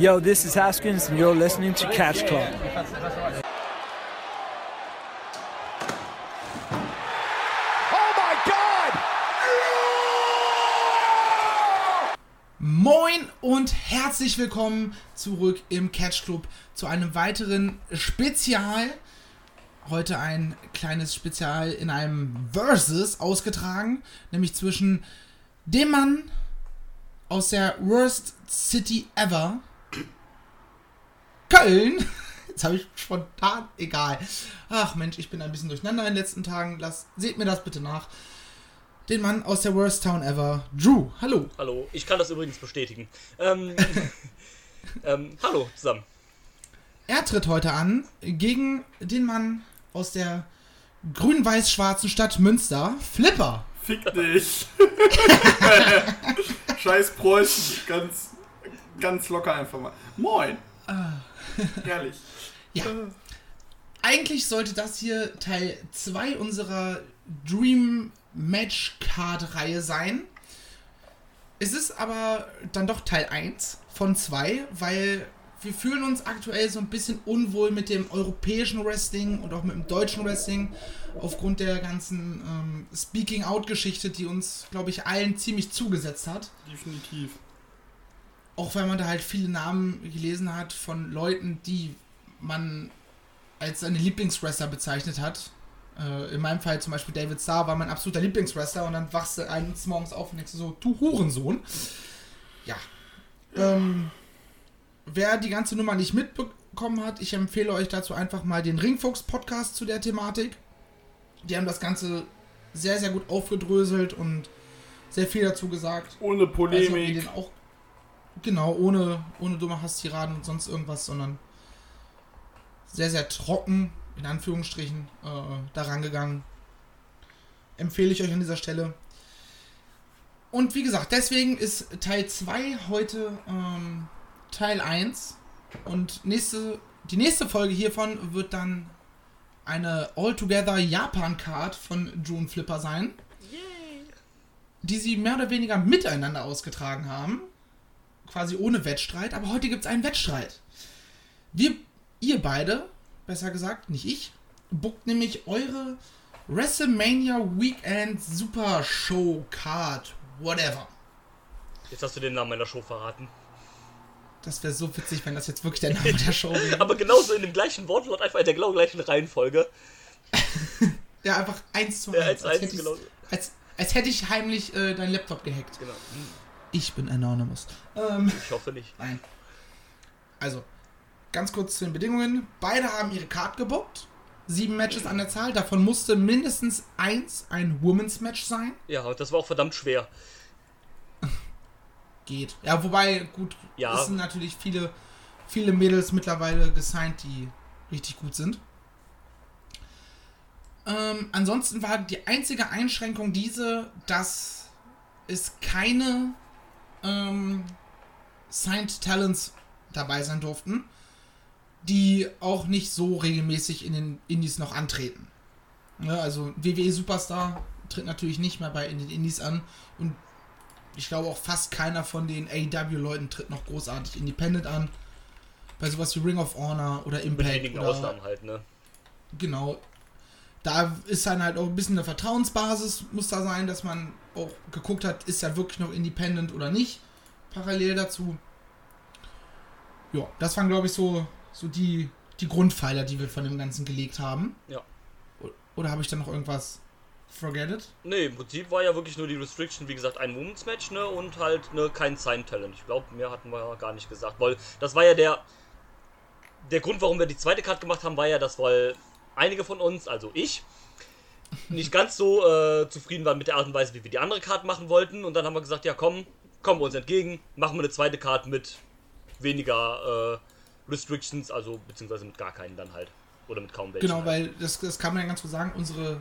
Yo, this is Haskins, and you're listening to Catch Club. Moin und herzlich willkommen zurück im Catch Club zu einem weiteren Spezial. Heute ein kleines Spezial in einem Versus ausgetragen, nämlich zwischen dem Mann aus der Worst City Ever, Köln. Jetzt habe ich spontan, egal. Ach Mensch, ich bin ein bisschen durcheinander in den letzten Tagen. Lasst, seht mir das bitte nach den Mann aus der Worst Town Ever, Drew. Hallo. Hallo, ich kann das übrigens bestätigen. Ähm, ähm, hallo zusammen. Er tritt heute an gegen den Mann aus der grün-weiß-schwarzen Stadt Münster, Flipper. Fick dich. Scheiß Preußen. Ganz, ganz locker einfach mal. Moin. Herrlich. Ja. Eigentlich sollte das hier Teil 2 unserer Dream Match Card Reihe sein. Es ist aber dann doch Teil 1 von 2, weil wir fühlen uns aktuell so ein bisschen unwohl mit dem europäischen Wrestling und auch mit dem deutschen Wrestling aufgrund der ganzen ähm, Speaking-Out-Geschichte, die uns, glaube ich, allen ziemlich zugesetzt hat. Definitiv. Auch weil man da halt viele Namen gelesen hat von Leuten, die man als seine Lieblingswrestler bezeichnet hat. Äh, in meinem Fall zum Beispiel David Starr war mein absoluter Lieblingswrestler und dann wachst du eines Morgens auf und denkst so, du Hurensohn. Ja. Ähm, wer die ganze Nummer nicht mitbekommen hat, ich empfehle euch dazu einfach mal den Ringfuchs-Podcast zu der Thematik. Die haben das Ganze sehr, sehr gut aufgedröselt und sehr viel dazu gesagt. Ohne Also, Polemik. den auch, genau, ohne, ohne dumme Hasstiraden und sonst irgendwas, sondern sehr, sehr trocken, in Anführungsstrichen, äh, daran gegangen. Empfehle ich euch an dieser Stelle. Und wie gesagt, deswegen ist Teil 2 heute ähm, Teil 1. Und nächste, die nächste Folge hiervon wird dann eine Altogether Japan-Card von June Flipper sein die sie mehr oder weniger miteinander ausgetragen haben. Quasi ohne Wettstreit. Aber heute gibt es einen Wettstreit. Wir, ihr beide, besser gesagt, nicht ich, bookt nämlich eure WrestleMania Weekend Super Show Card. Whatever. Jetzt hast du den Namen meiner Show verraten. Das wäre so witzig, wenn das jetzt wirklich der Name der Show wäre. Aber genauso in dem gleichen Wortlaut, einfach in der genau gleichen Reihenfolge. Ja, einfach eins zu Ja, eins. eins, als, eins, hätte ich, genau. als, als hätte ich heimlich äh, deinen Laptop gehackt. Genau. Ich bin Anonymous. Ähm. Ich hoffe nicht. Nein. Also, ganz kurz zu den Bedingungen. Beide haben ihre Card gebuckt. Sieben Matches an der Zahl. Davon musste mindestens eins ein Women's Match sein. Ja, das war auch verdammt schwer. Geht. Ja, wobei, gut, Ja. es sind natürlich viele, viele Mädels mittlerweile gesigned, die richtig gut sind. Ähm, ansonsten war die einzige Einschränkung diese, dass es keine ähm, Signed Talents dabei sein durften, die auch nicht so regelmäßig in den Indies noch antreten. Ne, also WWE Superstar tritt natürlich nicht mehr bei in den Indies an und ich glaube auch fast keiner von den AEW-Leuten tritt noch großartig Independent an. Bei sowas wie Ring of Honor oder Mit Impact wenigen oder Ausnahmen halt, ne? Genau. Da ist dann halt auch ein bisschen eine Vertrauensbasis, muss da sein, dass man auch geguckt hat, ist er wirklich noch independent oder nicht. Parallel dazu. Ja, das waren, glaube ich, so, so die, die Grundpfeiler, die wir von dem Ganzen gelegt haben. Ja. Oder habe ich da noch irgendwas forgetted? Ne, im Prinzip war ja wirklich nur die Restriction, wie gesagt, ein Women's Match, ne? Und halt ne, kein Sign Talent. Ich glaube, mehr hatten wir ja gar nicht gesagt. Weil das war ja der. Der Grund, warum wir die zweite Card gemacht haben, war ja, dass weil einige von uns, also ich, nicht ganz so äh, zufrieden waren mit der Art und Weise, wie wir die andere Card machen wollten. Und dann haben wir gesagt, ja komm, kommen wir uns entgegen, machen wir eine zweite Card mit weniger äh, Restrictions, also beziehungsweise mit gar keinen dann halt. Oder mit kaum welchen. Genau, halt. weil das, das kann man ja ganz gut sagen, unsere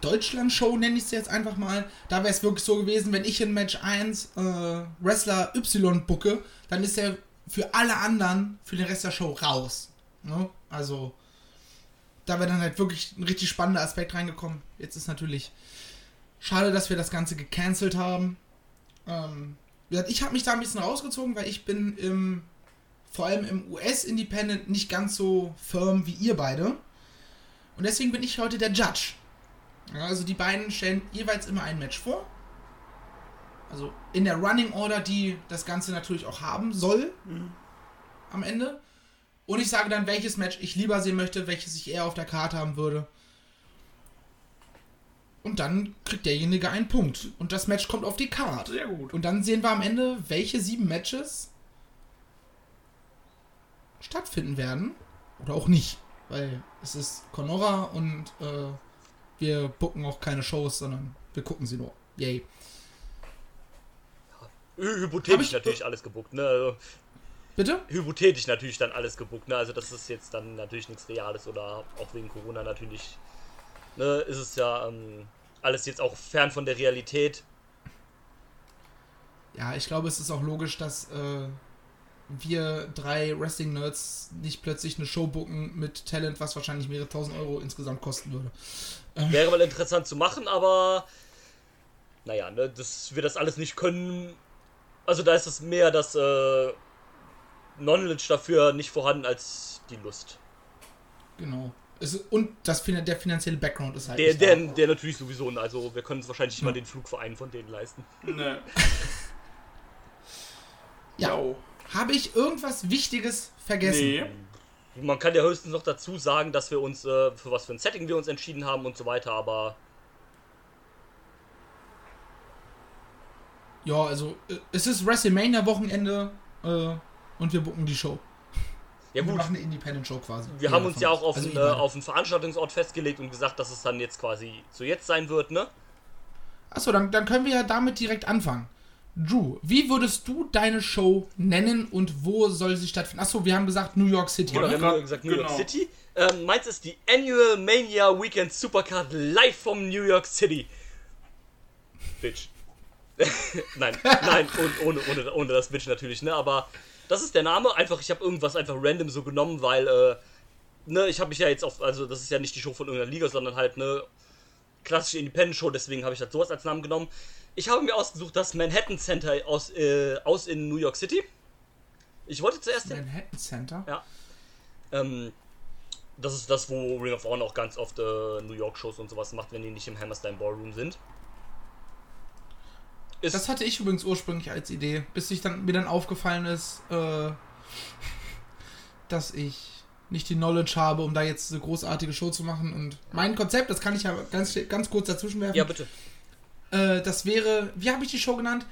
Deutschland-Show nenne ich es jetzt einfach mal. Da wäre es wirklich so gewesen, wenn ich in Match 1 äh, Wrestler Y bucke, dann ist er für alle anderen, für den Rest der Show raus. Ne? Also, da wäre dann halt wirklich ein richtig spannender Aspekt reingekommen. Jetzt ist natürlich schade, dass wir das Ganze gecancelt haben. Ähm, ich habe mich da ein bisschen rausgezogen, weil ich bin im vor allem im US-Independent nicht ganz so firm wie ihr beide. Und deswegen bin ich heute der Judge. Ja, also die beiden stellen jeweils immer ein Match vor. Also in der Running Order, die das Ganze natürlich auch haben soll am Ende. Und ich sage dann, welches Match ich lieber sehen möchte, welches ich eher auf der Karte haben würde. Und dann kriegt derjenige einen Punkt. Und das Match kommt auf die Karte. Sehr gut. Und dann sehen wir am Ende, welche sieben Matches stattfinden werden. Oder auch nicht. Weil es ist Conora und äh, wir bucken auch keine Shows, sondern wir gucken sie nur. Yay. Hypothetisch ich- natürlich alles gebuckt, ne? Also, Bitte? hypothetisch natürlich dann alles gebuckt, ne? Also das ist jetzt dann natürlich nichts Reales oder auch wegen Corona natürlich, ne? Ist es ja ähm, alles jetzt auch fern von der Realität. Ja, ich glaube, es ist auch logisch, dass äh, wir drei Wrestling-Nerds nicht plötzlich eine Show bucken mit Talent, was wahrscheinlich mehrere tausend Euro insgesamt kosten würde. Wäre mal interessant zu machen, aber naja, ne, dass wir das alles nicht können. Also da ist es mehr das äh, Knowledge dafür nicht vorhanden als die Lust. Genau. Es, und das, der finanzielle Background ist halt Der, nicht der, da. der natürlich sowieso, also wir können uns wahrscheinlich nicht mal Ja. den Flugverein von denen leisten. Ne. Ja. Yo. Habe ich irgendwas Wichtiges vergessen? Nee. Man kann ja höchstens noch dazu sagen, dass wir uns, äh, für was für ein Setting wir uns entschieden haben und so weiter, aber Ja, also äh, es ist WrestleMania-Wochenende äh, und wir bucken die Show. ja Wir gut. machen eine Independent-Show quasi. Wir haben uns ja auch auf, Also einen, äh, auf einen Veranstaltungsort festgelegt und gesagt, dass es dann jetzt quasi zu jetzt sein wird, ne? Achso, dann, dann können wir ja damit direkt anfangen. Drew, wie würdest du deine Show nennen und wo soll sie stattfinden? Achso, wir haben gesagt New York City, Genau, wir oder? haben grad- ja gesagt New York genau. City. Ähm, meins ist die Annual Mania Weekend Supercard live from New York City. Bitch. nein, nein, und ohne, ohne, ohne das Bitch natürlich, ne? Aber das ist der Name. Einfach, ich habe irgendwas einfach random so genommen, weil, äh, ne, ich habe mich ja jetzt auf, also das ist ja nicht die Show von irgendeiner Liga, sondern halt eine klassische Independent Show, deswegen habe ich halt sowas als Namen genommen. Ich habe mir ausgesucht das Manhattan Center aus, äh, aus in New York City. Ich wollte zuerst den Manhattan Center. ja. Ähm, das ist das, wo Ring of Honor auch ganz oft äh, New York Shows und sowas macht, wenn die nicht im Hammerstein Ballroom sind. Das hatte ich übrigens ursprünglich als Idee, bis ich dann, mir dann aufgefallen ist, äh, dass ich nicht die Knowledge habe, um da jetzt eine großartige Show zu machen. Und mein Konzept, das kann ich ja ganz, ganz kurz dazwischen werfen. ja, bitte. Äh, das wäre, wie habe ich die Show genannt?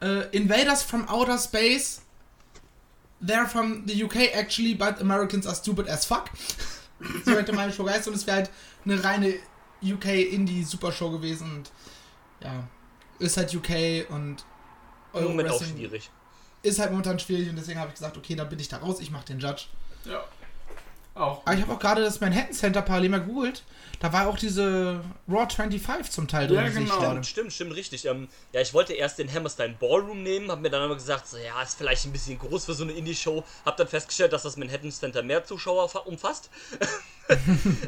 Äh, Invaders from Outer Space. They're from the UK actually, but Americans are stupid as fuck. so hätte meine Show geheißen und es wäre halt eine reine UK-Indie-Supershow gewesen und ja, ist halt UK und Im Moment auch schwierig. Ist halt momentan schwierig und deswegen habe ich gesagt, okay, da bin ich da raus, ich mache den Judge. Ja. Auch. Aber ich habe auch gerade das Manhattan Center parallel mal gegoogelt. Da war auch diese Raw 25 zum Teil drin. Ja, genau. Stimmt, stimmt, stimmt, richtig. Ähm, ja, ich wollte erst den Hammerstein Ballroom nehmen, hab mir dann aber gesagt, so, ja, ist vielleicht ein bisschen groß für so eine Indie-Show. Hab dann festgestellt, dass das Manhattan Center mehr Zuschauer fa- umfasst.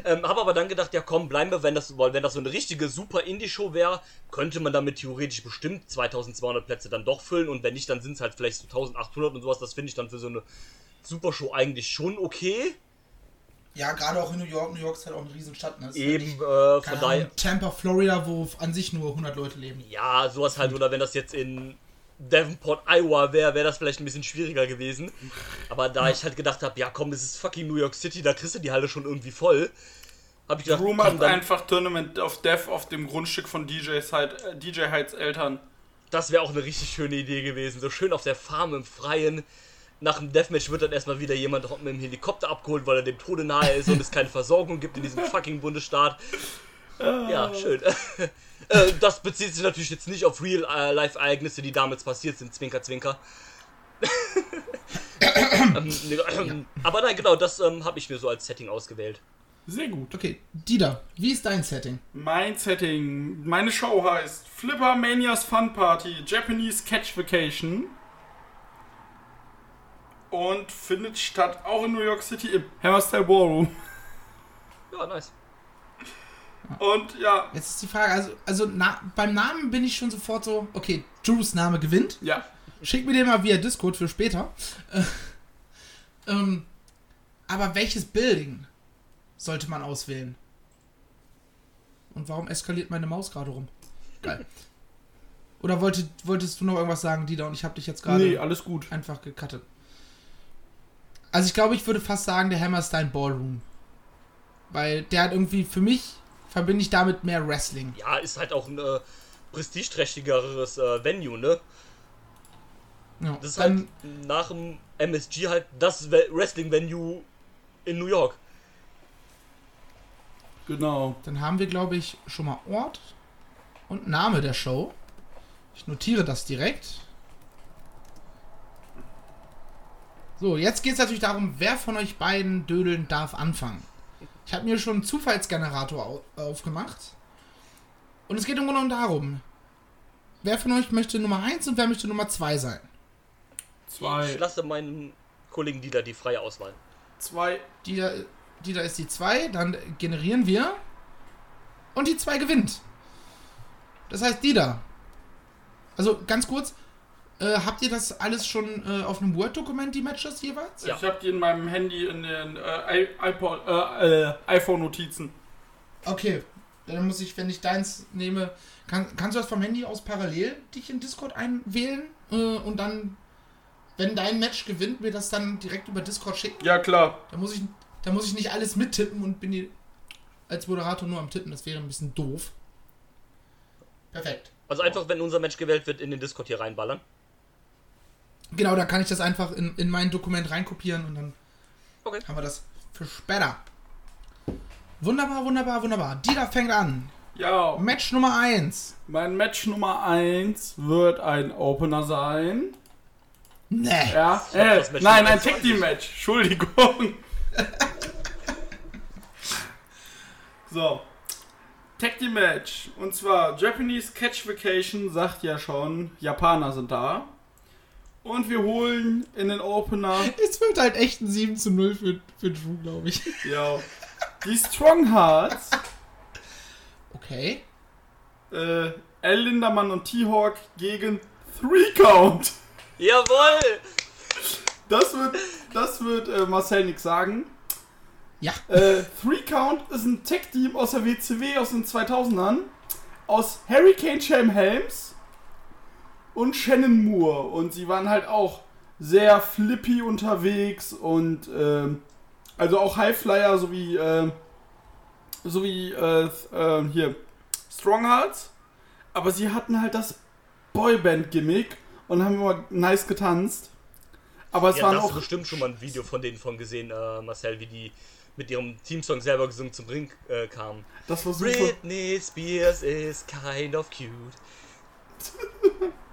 ähm, hab aber dann gedacht, ja komm, bleiben wir, wenn das, weil wenn das so eine richtige super Indie-Show wäre, könnte man damit theoretisch bestimmt 2200 Plätze dann doch füllen und wenn nicht, dann sind es halt vielleicht so 1800 und sowas. Das finde ich dann für so eine Supershow eigentlich schon okay. Ja, gerade auch in New York. New York ist halt auch eine Riesenstadt. Ne? Das ist ja Eben, nicht- äh, von daher. Tampa, Florida, wo an sich nur 100 Leute leben. Ja, sowas halt, oder wenn das jetzt in Davenport, Iowa wäre, wäre das vielleicht ein bisschen schwieriger gewesen. Aber da ich halt gedacht habe, ja komm, das ist fucking New York City, da kriegst du die Halle schon irgendwie voll. Hab ich gedacht, Drew komm, macht dann, einfach Tournament of Death auf dem Grundstück von DJs halt, äh, DJ Heights Eltern. das wäre auch eine richtig schöne Idee gewesen. So schön auf der Farm im Freien. Nach dem Deathmatch wird dann erstmal wieder jemand mit dem Helikopter abgeholt, weil er dem Tode nahe ist und es keine Versorgung gibt in diesem fucking Bundesstaat. Ja, schön. Äh, das bezieht sich natürlich jetzt nicht auf Real-Life-Ereignisse, die damals passiert sind. Zwinker, zwinker. ähm, ähm, aber nein, genau, das ähm, habe ich mir so als Setting ausgewählt. Sehr gut. Okay, Dieter, wie ist dein Setting? Mein Setting, meine Show heißt Flipper Manias Fun Party Japanese Catch Vacation und findet statt auch in New York City im Hammerstyle Ballroom. Ja, nice. Und ja, Jetzt ist die Frage, also, also na, beim Namen bin ich schon sofort so, okay, Drews Name gewinnt. ja, Schick mir den mal via Discord für später. Äh, Ähm, aber welches Building sollte man auswählen? Und warum eskaliert meine Maus gerade rum? Geil. Oder wollte, wolltest du noch irgendwas sagen, Dieter? Und ich habe dich jetzt gerade Nee, alles gut. einfach gecuttet. Also ich glaube, ich würde fast sagen, der Hammerstein Ballroom. Weil der hat irgendwie, für mich, verbinde ich damit mehr Wrestling. Ja, ist halt auch ein äh, prestigeträchtigeres äh, Venue, ne? Ja, Das ist halt nach dem MSG halt das Wrestling-Venue in New York. Genau. dann haben wir, glaube ich, schon mal Ort und Name der Show. Ich notiere das direkt. So, jetzt geht es natürlich darum, wer von euch beiden Dödeln darf anfangen. Ich habe mir schon einen Zufallsgenerator au aufgemacht. Und es geht im Grunde genommen darum, wer von euch möchte Nummer 1 und wer möchte Nummer 2 sein. Ich Zwei. lasse meinem Kollegen Dieter die freie Auswahl. Zwei. Die da, die da ist die 2, dann generieren wir. Und die 2 gewinnt. Das heißt, die da. Also ganz kurz, äh, habt ihr das alles schon äh, auf einem Word-Dokument, die Matches jeweils? Ja. Ich habe die in meinem Handy in den äh, äh, äh, iPhone-Notizen. Okay, dann muss ich, wenn ich deins nehme, kann, kannst du das vom Handy aus parallel dich in Discord einwählen äh, und dann, wenn dein Match gewinnt, mir das dann direkt über Discord schicken? Ja, klar. Da muss ich, da muss ich nicht alles mittippen und bin hier als Moderator nur am Tippen. Das wäre ein bisschen doof. Perfekt. Also einfach, wenn unser Match gewählt wird, in den Discord hier reinballern. Genau, da kann ich das einfach in, in mein Dokument reinkopieren und dann Okay. haben wir das für später. Wunderbar, wunderbar, wunderbar. Dieter fängt an. Ja, Match Nummer 1. mein Match Nummer 1 wird ein Opener sein. Nee. Ja, äh, nein, ein Tag Team Match. Entschuldigung. so. Tag Team Match. Und zwar Japanese Catch Vacation sagt ja schon, Japaner sind da. Und wir holen in den Opener Es wird halt echt ein 7 zu 0 für, für Drew, glaube ich. ja, die Strong Hearts, Okay. äh, L. Lindermann und T-Hawk gegen Three Count. Jawohl! Das wird, das wird äh, Marcel nix sagen. Ja. Äh, Three Count ist ein Tech-Team aus der WCW aus den 2000ern. Aus Hurricane Sham Helms und Shannon Moore. Und sie waren halt auch sehr flippy unterwegs und ähm, also auch Highflyer sowie, äh, sowie äh, äh, hier Stronghearts. Aber sie hatten halt das Boyband-Gimmick und haben immer nice getanzt. Aber es Ja, waren hast du auch bestimmt schon mal ein Video von denen von gesehen, äh, Marcel, wie die mit ihrem Teamsong selber gesungen zum Ring äh, kamen. das war super. Britney Spears is kind of cute.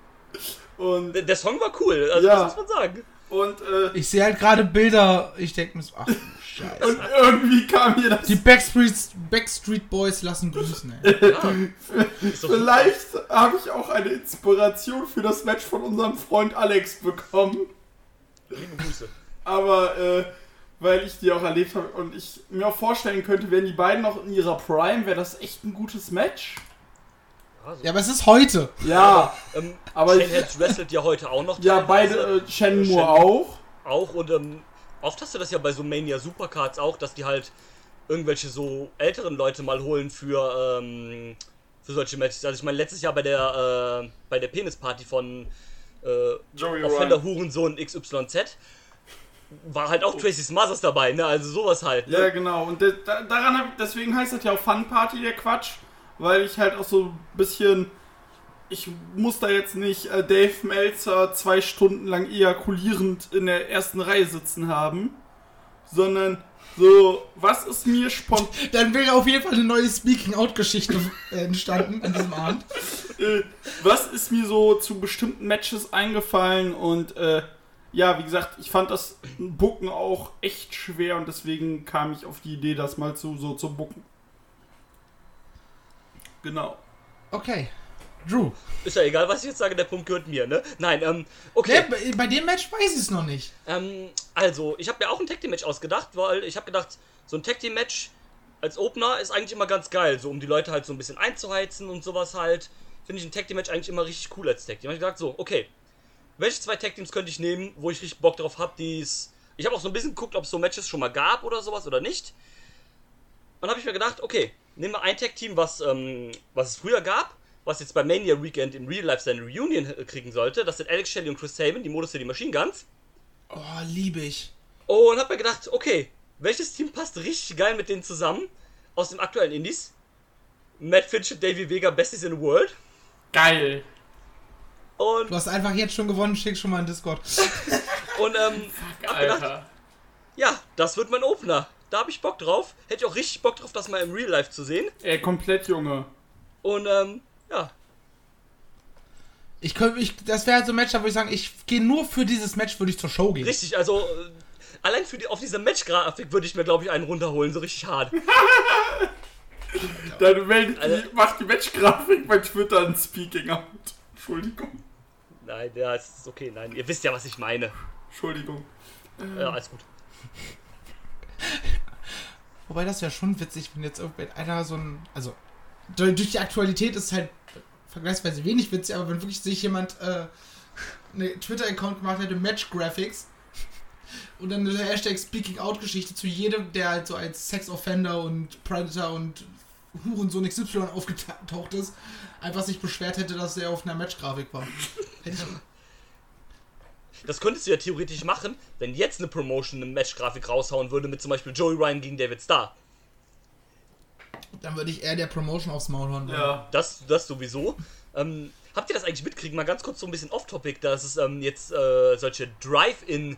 Und, Der, der Song war cool, also Ja. das muss man sagen. und, äh, Ich sehe halt gerade Bilder. Ich denke mir so, ach, du Scheiße. und irgendwie kam mir das. Die Backstreet, Backstreet Boys lassen grüßen, ey. Ja. Vielleicht habe ich auch eine Inspiration für das Match von unserem Freund Alex bekommen. Liebe Grüße. Aber äh, weil ich die auch erlebt habe und ich mir auch vorstellen könnte, wären die beiden noch in ihrer Prime, wäre das echt ein gutes Match. Ja, so. Ja, aber es ist heute. Ja, Ähm, aber Shane Helms wrestelt ja heute auch noch. ja, beide, äh, Moore Shannon- auch. Auch und ähm, oft hast du das ja bei so Mania Supercards auch, dass die halt irgendwelche so älteren Leute mal holen für, ähm, für solche Matches. Also ich meine, letztes Jahr bei der, äh, bei der Penisparty von äh, Joey Offender Hurensohn XYZ war halt auch Tracy Smothers dabei, ne? Also sowas halt. Ne? Ja, genau. Und de- da, daran hab, deswegen heißt das ja auch Fun Party, der Quatsch. Weil ich halt auch so ein bisschen. Ich muss da jetzt nicht äh, Dave Meltzer zwei Stunden lang ejakulierend in der ersten Reihe sitzen haben. Sondern so, was ist mir spontan. Dann wäre auf jeden Fall eine neue Speaking-Out-Geschichte äh, entstanden an diesem Abend. äh, was ist mir so zu bestimmten Matches eingefallen und äh, ja, wie gesagt, ich fand das Bucken auch echt schwer und deswegen kam ich auf die Idee, das mal zu, so zu bucken. Genau. Okay. Drew. Ist ja egal, was ich jetzt sage, der Punkt gehört mir, ne? Nein, ähm, Nee, okay. bei, bei dem Match weiß ich es noch nicht. Ähm, also, ich habe mir auch ein Tag Team Match ausgedacht, weil ich habe gedacht, so ein Tag Team Match als Opener ist eigentlich immer ganz geil, so um die Leute halt so ein bisschen einzuheizen und sowas halt. Finde ich ein Tag Team Match eigentlich immer richtig cool als Tag Team. Hab ich gedacht, so, okay, welche zwei Tag Teams könnte ich nehmen, wo ich richtig Bock drauf habe, die es, ich Ich habe auch so ein bisschen geguckt, ob es so Matches schon mal gab oder sowas oder nicht. Und habe ich mir gedacht, okay, nehmen wir ein Tag-Team, was, ähm, was es früher gab, was jetzt bei Mania Weekend in Real Life seine Reunion äh, kriegen sollte. Das sind Alex Shelley und Chris Sabin, die Modus City Machine Guns. Oh, liebe ich. Und habe mir gedacht, okay, welches Team passt richtig geil mit denen zusammen aus dem aktuellen Indies? Matt Finch und Davey Vega, Besties in the World. Geil. Und, Du hast einfach jetzt schon gewonnen, schick schon mal in Discord. und ähm, hab gedacht, Alter. ja, das wird mein Opener. Da habe ich Bock drauf. Hätte ich auch richtig Bock drauf, das mal im Real Life zu sehen. Ey, komplett Junge. Und ähm, ja, Ich könnte, ich, das wäre halt so ein Match, da würde ich sagen, ich gehe nur für dieses Match, würde ich zur Show gehen. richtig, also äh, allein für die, auf dieser Match-Grafik würde ich mir, glaube ich, einen runterholen, so richtig hart. Dann meldet Alter. die, macht die Matchgrafik bei Twitter ein Speaking out. Entschuldigung. Nein, ja, ist okay, nein, ihr wisst ja, was ich meine. Entschuldigung. Ja, alles gut. Wobei das wäre schon witzig, wenn jetzt irgendeiner so ein. Also, durch die Aktualität ist es halt vergleichsweise wenig witzig, aber wenn wirklich sich jemand äh, eine Twitter-Account gemacht hätte, Match Graphics, und dann eine Hashtag Speaking Out Geschichte zu jedem, der halt so als Sex-Offender und Predator und Hurensohn XY aufgetaucht ist, einfach sich beschwert hätte, dass er auf einer Match-Grafik war. Hätte ich, Das könntest du ja theoretisch machen, wenn jetzt eine Promotion eine Match-Grafik raushauen würde mit zum Beispiel Joey Ryan gegen David Starr. dann würde ich eher der Promotion aufs Maul hauen. Ja. Das, das sowieso. Ähm, habt ihr das eigentlich mitkriegen? Mal ganz kurz so ein bisschen off-topic, dass es ähm, jetzt äh, solche Drive-In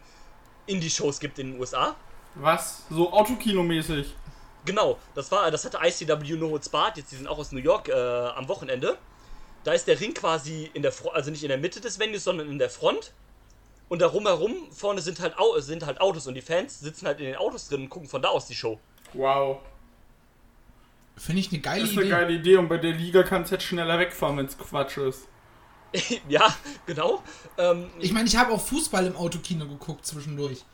Indie-Shows gibt in den USA. Was? So Autokino-mäßig. Genau, das war, das hatte ICW No Holds Barred, jetzt die sind auch aus New York äh, am Wochenende. Da ist der Ring quasi in der Fro also nicht in der Mitte des Venues, sondern in der Front. Und darum herum vorne sind halt, Au sind halt Autos und die Fans sitzen halt in den Autos drin und gucken von da aus die Show. Wow. Finde ich eine geile Das ist Idee. eine geile Idee und bei der Liga kannst du jetzt schneller wegfahren, wenn es Quatsch ist. ja, genau. Ähm, Ich meine, ich habe auch Fußball im Autokino geguckt zwischendurch.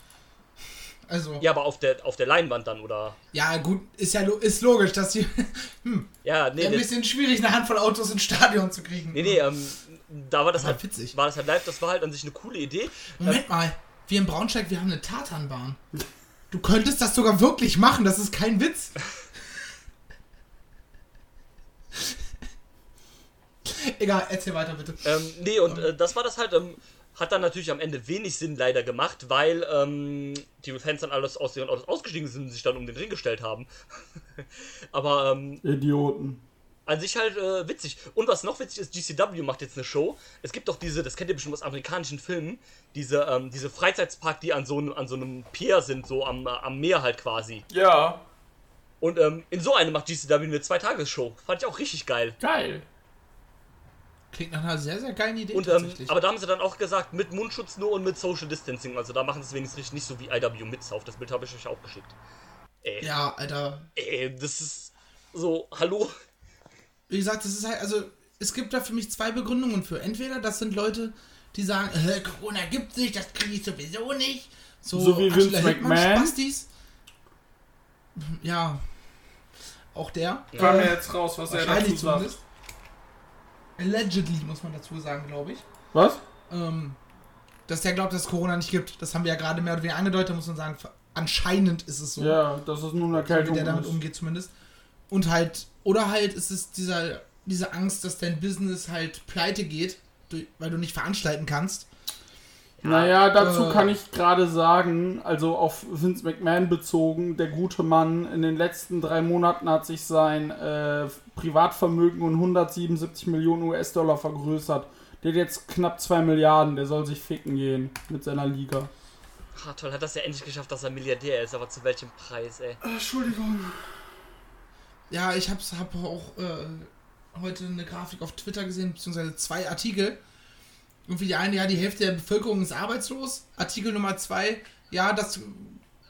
Also, ja, ja, aber auf der, auf der Leinwand dann, oder? gut, ist ja lo ist logisch, dass die hm, Ja, nee, ein das- bisschen schwierig, eine Handvoll Autos ins Stadion zu kriegen. nee, nee, ähm, da war das Aber halt, witzig. war das halt live, das war halt an sich eine coole Idee. Moment mal, wir in Braunschweig, wir haben eine Tatanbahn. Du könntest das sogar wirklich machen, das ist kein Witz. Egal, erzähl weiter bitte. Ähm, nee, und äh, das war das halt, ähm, hat dann natürlich am Ende wenig Sinn leider gemacht, weil ähm, die Fans dann alles aus ihren Autos ausgestiegen sind und sich dann um den Ring gestellt haben. Aber ähm, Idioten. An sich halt äh, witzig. Und was noch witzig ist, GCW macht jetzt eine Show. Es gibt doch diese, das kennt ihr bestimmt aus amerikanischen Filmen, diese, ähm, diese Freizeitspark, die an so, einem- an so einem Pier sind, so am, äh, am Meer halt quasi. Ja. Und ähm, in so einem macht GCW eine Zweitagesshow. Fand ich auch richtig geil. Geil. Klingt nach einer sehr, sehr geilen Idee Und, ähm, tatsächlich. aber da haben sie dann auch gesagt, mit Mundschutz nur und mit Social Distancing. Also da machen sie es wenigstens richtig nicht so wie IW Midsouf. Das Bild habe ich euch auch geschickt. Ey, ja, Alter. ey, das ist so, hallo? Wie gesagt, das ist halt, also, es gibt da für mich zwei Begründungen für. Entweder das sind Leute, die sagen, äh, Corona gibt sich, das kriege ich sowieso nicht. So, So wie Vince McMahon. Spastis. Ja. Auch der. Kam Äh, mir jetzt raus, was er dazu sagt. Allegedly, muss man dazu sagen, glaube ich. Was? Ähm, dass der glaubt, dass es Corona nicht gibt. Das haben wir ja gerade mehr oder weniger angedeutet, muss man sagen, anscheinend ist es so. Ja, das ist nur eine so wie Erkältung. der damit ist. umgeht zumindest. Und halt, oder halt ist es dieser, diese Angst, dass dein Business halt pleite geht, weil du nicht veranstalten kannst. Naja, dazu Äh. kann ich gerade sagen, also auf Vince McMahon bezogen, der gute Mann in den letzten drei Monaten hat sich sein äh, Privatvermögen um 177 Millionen US-Dollar vergrößert. Der hat jetzt knapp 2 Milliarden, der soll sich ficken gehen mit seiner Liga. Ah, toll, hat das ja endlich geschafft, dass er Milliardär ist, aber zu welchem Preis, ey? Entschuldigung. Ja, ich hab's, hab auch äh, heute eine Grafik auf Twitter gesehen, beziehungsweise zwei Artikel. Irgendwie die eine, ja, die Hälfte der Bevölkerung ist arbeitslos. Artikel Nummer zwei, ja, das,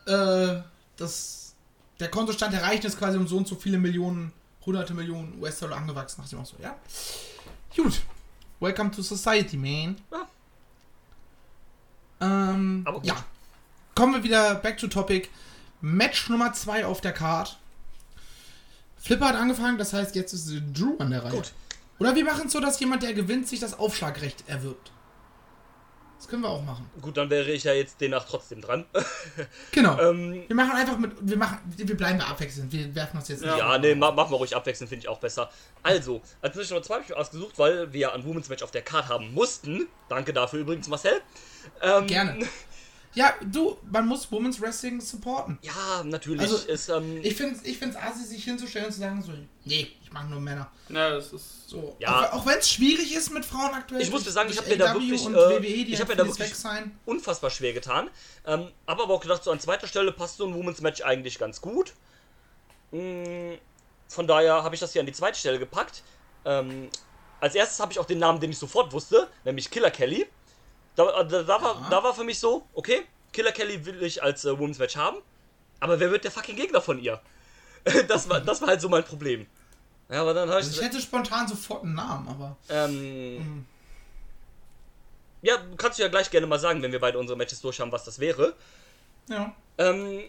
äh, das, der Kontostand erreicht ist quasi um so und so viele Millionen, hunderte Millionen US-Dollar angewachsen. Dachte ich auch so, ja. Gut. Welcome to society, man. Ja. Ähm, Aber gut. ja. Kommen wir wieder back to topic. Match Nummer zwei auf der Card. Flipper hat angefangen, das heißt, jetzt ist Drew an der Reihe. Gut. Oder wir machen es so, dass jemand, der gewinnt, sich das Aufschlagrecht erwirbt. Das können wir auch machen. Gut, dann wäre ich ja jetzt demnach trotzdem dran. Genau. ähm, wir machen einfach mit. Wir machen. Wir bleiben da abwechselnd. Wir werfen uns jetzt Ja. ja, nee, ma machen wir ruhig abwechselnd, finde ich auch besser. Also, als Match Nummer 2 habe ich mir ausgesucht, weil wir ja ein Women's Match auf der Card haben mussten. Danke dafür übrigens, Marcel. Ähm, Gerne. Ja, du, man muss Women's Wrestling supporten. Ja, natürlich. Also, ist, ähm, Ich finde es ich find's assi, sich hinzustellen und zu sagen, so, nee, ich mag nur Männer. Ja, das ist. So. Ja. Auch, auch wenn es schwierig ist mit Frauen aktuell. Ich muss dir sagen, ich durch hab mir da wirklich, Und äh, WWE, die ich hab halt mir da wirklich- unfassbar schwer getan. Ähm, aber aber auch gedacht, so an zweiter Stelle passt so ein Women's Match eigentlich ganz gut. Mm, von daher habe ich das hier an die zweite Stelle gepackt. Ähm, als erstes habe ich auch den Namen, den ich sofort wusste, nämlich Killer Kelly. Da, da, da, war, Ja. da war für mich so, okay, Killer Kelly will ich als äh, Women's Match haben, aber wer wird der fucking Gegner von ihr? das, war, das war halt so mein Problem. Ja, aber dann habe ich. Also ich hätte spontan sofort einen Namen, aber. Ähm, Mhm. ja, kannst du ja gleich gerne mal sagen, wenn wir beide unsere Matches durch haben, was das wäre. Ja. Ähm,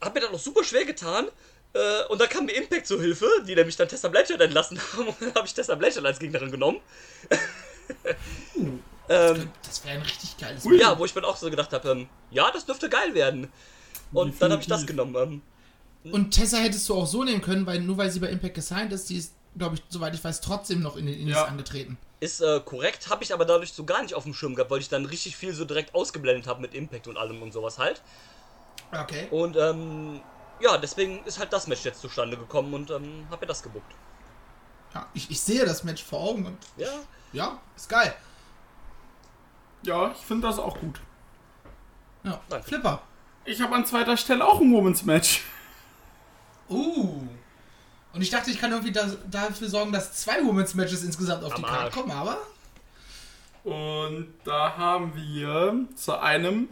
hab mir dann noch super schwer getan. Äh, und dann kam mir Impact zur Hilfe, die nämlich dann Tessa Blanchard entlassen haben. Und dann habe ich Tessa Blanchard als Gegnerin genommen. Ähm, Das wäre ein richtig geiles Ui. ja, wo ich mir auch so gedacht habe, ähm, ja, das dürfte geil werden. Und dann habe ich das genommen. Ähm, Und Tessa hättest du auch so nehmen können, weil nur weil sie bei Impact gesigned ist, die ist, glaube ich, soweit ich weiß, trotzdem noch in den Indies Ja. angetreten. ist äh, korrekt, habe ich aber dadurch so gar nicht auf dem Schirm gehabt, weil ich dann richtig viel so direkt ausgeblendet habe mit Impact und allem und sowas halt. Okay. Und ähm, ja, deswegen ist halt das Match jetzt zustande gekommen und ähm, habe mir das gebuckt. Ja, ich, ich sehe das Match vor Augen und Ja, ja, ist geil. Ja, ich finde das auch gut. Ja. Danke. Flipper. Ich habe an zweiter Stelle auch ein Women's Match. Uh. Und ich dachte, ich kann irgendwie da, dafür sorgen, dass zwei Women's Matches insgesamt auf Am die Karte Arsch. kommen, aber. Und da haben wir zu einem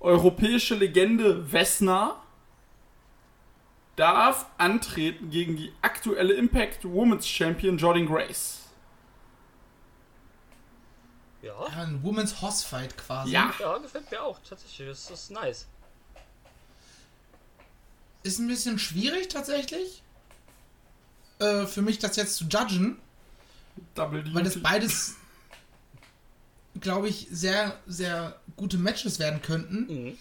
europäische Legende Vesna darf antreten gegen die aktuelle Impact Women's Champion Jordan Grace. Ja. Ja, ein Women's Hoss Fight quasi. Ja. Ja, gefällt mir auch, tatsächlich. Das ist nice. Ist ein bisschen schwierig tatsächlich. Äh, für mich das jetzt zu judgen, Double weil das beides, glaube ich, sehr, sehr gute Matches werden könnten. Mhm.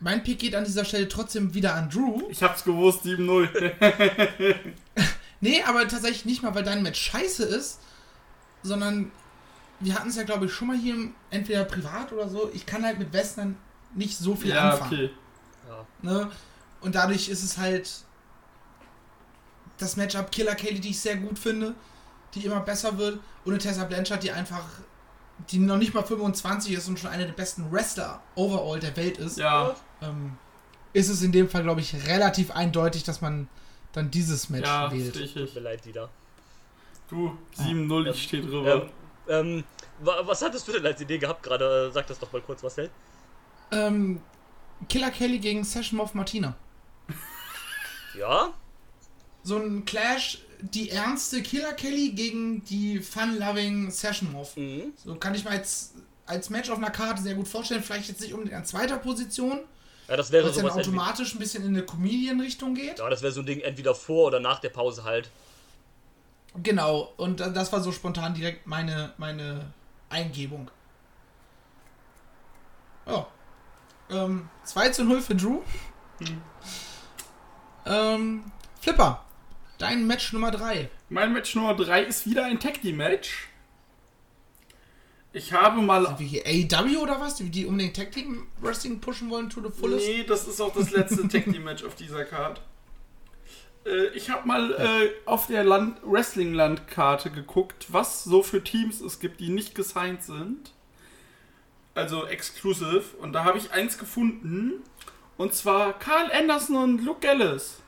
Mein Pick geht an dieser Stelle trotzdem wieder an Drew. Ich hab's gewusst, 7-0. Nee, aber tatsächlich nicht mal, weil dein Match scheiße ist, sondern wir hatten es ja, glaube ich, schon mal hier, im- entweder privat oder so. Ich kann halt mit Western nicht so viel ja, anfangen. okay. Ja. Ne? Und dadurch ist es halt das Matchup Killer Kelly, die ich sehr gut finde, die immer besser wird. Und eine Tessa Blanchard, die einfach, die noch nicht mal 25 ist und schon eine der besten Wrestler overall der Welt ist. Ja, Ähm, ist es in dem Fall, glaube ich, relativ eindeutig, dass man dann dieses Match ja, wählt. Tut richtig. mir leid, Dieter. Du, 7-0, ich stehe drüber. Ähm, wa- was hattest du denn als Idee gehabt gerade? Sag das doch mal kurz, Marcel. Ähm, Killer Kelly gegen Session of Martina. Ja? So ein Clash, die ernste Killer Kelly gegen die fun-loving Session of. Mhm. So kann ich mir als, als Match auf einer Karte sehr gut vorstellen. Vielleicht jetzt nicht unbedingt an zweiter Position, Ja, das wäre dann sowas entweder, automatisch ein bisschen in eine Comedian-Richtung geht. Ja, das wäre so ein Ding entweder vor oder nach der Pause halt. Genau, und das war so spontan direkt meine, meine Eingebung. Ja. Ähm, 2 zu 0 für Drew. Ähm, Flipper, dein Match Nummer 3. Mein Match Nummer 3 ist wieder ein Tag Team Match. Ich habe mal. Wie hier AEW oder was? Die, die unbedingt Tag Team Wrestling pushen wollen to the fullest? Nee, das ist auch das letzte Tag Team Match auf dieser Card. Äh, ich habe mal äh, auf der Land Wrestling Landkarte geguckt, was so für Teams es gibt, die nicht gesigned sind. Also exclusive. Und da habe ich eins gefunden. Und zwar Carl Anderson und Luke Gallis.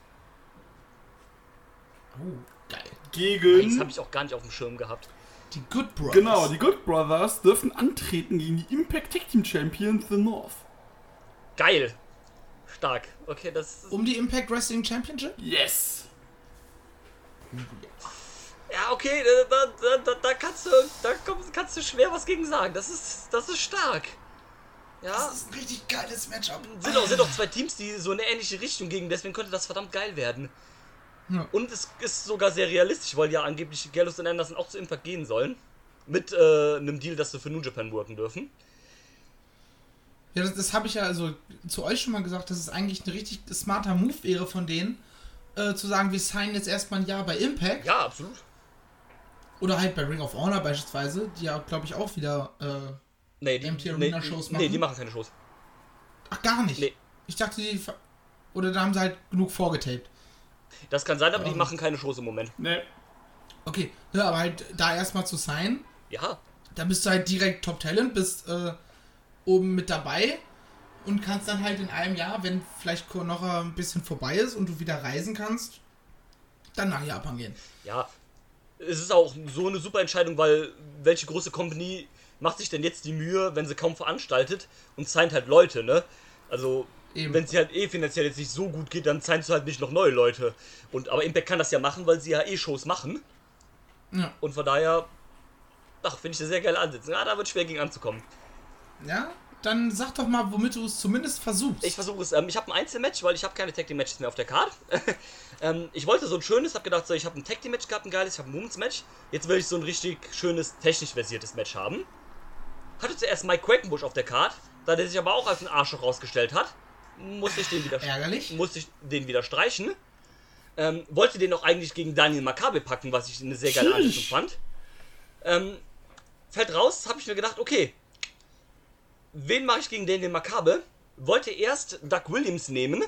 Oh, geil. Das Gegen. habe ich auch gar nicht auf dem Schirm gehabt. Die Good Brothers. Genau, die Good Brothers dürfen antreten gegen die Impact Tag Team Champions The North. Geil. Stark. Okay, das ist, Um die Impact Wrestling Championship? Yes. Ja, okay, da, da, da, da kannst du da kannst du schwer was gegen sagen. Das ist das ist stark. Ja. Das ist ein richtig geiles Matchup. Sind auch, sind auch zwei Teams, die so in eine ähnliche Richtung gehen, deswegen könnte das verdammt geil werden. Ja. Und es ist sogar sehr realistisch, weil ja angeblich Gallus und Anderson auch zu Impact gehen sollen. Mit äh, einem Deal, dass sie für New Japan worken dürfen. Ja, das, das habe ich ja also zu euch schon mal gesagt, dass es eigentlich ein richtig smarter Move wäre von denen, äh, zu sagen, wir signen jetzt erstmal ein Jahr bei Impact. Ja, absolut. Oder halt bei Ring of Honor beispielsweise, die ja, glaube ich, auch wieder. Äh, Nee, die, MT nee, Arena Shows nee, machen? die machen keine Shows. ach, gar nicht. Nee. Ich dachte, die. Oder da haben sie halt genug vorgetaped. Das kann sein, aber die Ähm. machen keine Shows im Moment. Ne, Okay, ja, aber halt da erstmal zu signen, Ja, da bist du halt direkt Top Talent, bist äh, oben mit dabei und kannst dann halt in einem Jahr, wenn vielleicht noch ein bisschen vorbei ist und du wieder reisen kannst, dann nach Japan gehen. ja. Es ist auch so eine super Entscheidung, weil welche große Company macht sich denn jetzt die Mühe, wenn sie kaum veranstaltet und signed halt Leute, ne? Also, wenn es halt eh finanziell jetzt nicht so gut geht, dann signst du halt nicht noch neue Leute. Und, aber Impact kann das ja machen, weil sie ja eh Shows machen. Ja. Und von daher, ach, finde ich eine sehr geile Ansätze. Ja, da wird schwer gegen anzukommen. Ja, dann sag doch mal, womit du es zumindest versuchst. Ich versuche es. Ähm, ich habe ein Einzelmatch, weil ich habe keine Tag Team Matches mehr auf der Card. ähm, ich wollte so ein schönes, habe gedacht, so, ich habe ein Tag Team Match gehabt, ein geiles, ich habe ein Women's Match. Jetzt will ich so ein richtig schönes, technisch versiertes Match haben. Hatte zuerst Mike Quackenbush auf der Card, da der sich aber auch als ein Arschloch rausgestellt hat, musste ich den wieder, Ärgerlich. musste ich den wieder streichen. Ähm, wollte den auch eigentlich gegen Daniel Makabe packen, was ich eine sehr geile. Ansetzung fand. Ähm, fällt raus, habe ich mir gedacht, okay, wen mache ich gegen Daniel Makabe? Wollte erst Doug Williams nehmen,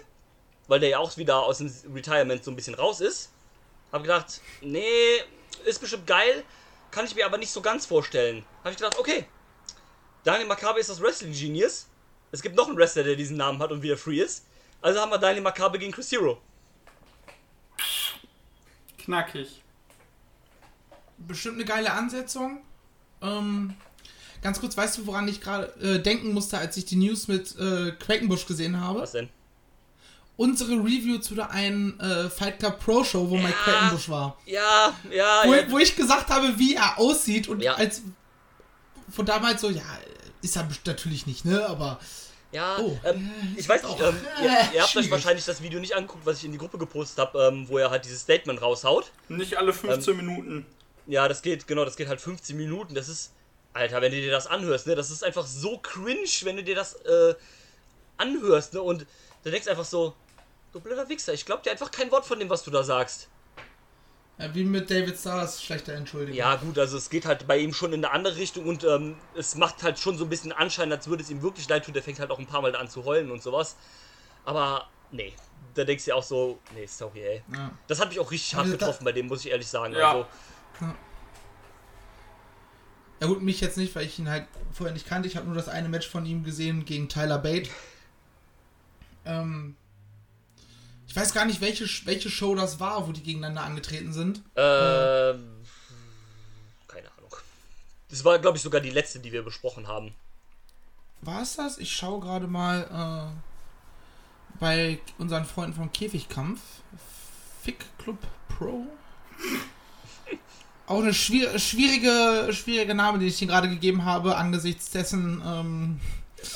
weil der ja auch wieder aus dem Retirement so ein bisschen raus ist. Hab gedacht, nee, ist bestimmt geil, kann ich mir aber nicht so ganz vorstellen. Hab ich gedacht, okay, Daniel Makabe ist das Wrestling Genius. Es gibt noch einen Wrestler, der diesen Namen hat und wieder free ist. Also haben wir Daniel Makabe gegen Chris Hero. knackig. Bestimmt eine geile Ansetzung. Ähm, ganz kurz, weißt du, woran ich gerade äh, denken musste, als ich die News mit äh, Quackenbush gesehen habe? Was denn? Unsere Review zu der einen äh, Fight Club Pro Show, wo Mike Ja. Quackenbush war. Ja, ja, Wo, ja. wo ich gesagt habe, wie er aussieht und Ja. als von damals so, ja, ist er natürlich nicht, ne? Aber Ja, Oh. ähm, Äh, ich weiß auch, nicht, ähm, äh, ihr, ihr habt euch wahrscheinlich das Video nicht angeguckt, was ich in die Gruppe gepostet habe, ähm, wo er halt dieses Statement raushaut. Nicht alle 15 Ähm, Minuten. Ja, das geht, genau, das geht halt 15 Minuten. Das ist, Alter, wenn du dir das anhörst, ne, das ist einfach so cringe, wenn du dir das äh, anhörst, ne, und du denkst einfach so, du blöder Wichser, ich glaub dir einfach kein Wort von dem, was du da sagst. ja, wie mit David Stars, schlechter Entschuldigung. Ja, gut, also es geht halt bei ihm schon in eine andere Richtung und ähm, es macht halt schon so ein bisschen Anschein, als würde es ihm wirklich leid tun. Der fängt halt auch ein paar Mal an zu heulen und sowas. Aber, nee, da denkst du dir auch so, nee, sorry, ey. Ja. Das hat mich auch richtig hart Also getroffen bei dem, muss ich ehrlich sagen. Ja. Also, Ja gut, mich jetzt nicht, weil ich ihn halt vorher nicht kannte. Ich habe nur das eine Match von ihm gesehen gegen Tyler Bate. Ähm, ich weiß gar nicht, welche, welche Show das war, wo die gegeneinander angetreten sind. ähm, keine Ahnung. Das war, glaube ich, sogar die letzte, die wir besprochen haben. War es das? Ich schaue gerade mal äh, bei unseren Freunden vom Käfigkampf. Fick Club Pro. Auch eine schwier schwierige, schwierige Name, den ich dir gerade gegeben habe, angesichts dessen, ähm,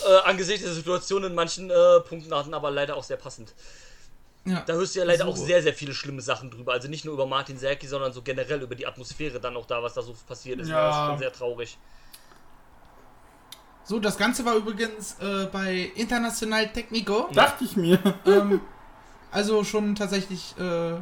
Äh, angesichts der Situation in manchen äh, Punkten hatten aber leider auch sehr passend. ja. Da hörst du ja leider So. auch sehr, sehr viele schlimme Sachen drüber. Also nicht nur über Martin Serki, sondern so generell über die Atmosphäre dann auch da, was da so passiert ist. Ja. Das ist schon sehr traurig. So, das Ganze war übrigens äh, bei International Technico. Dachte ich mir. ähm, also schon tatsächlich äh,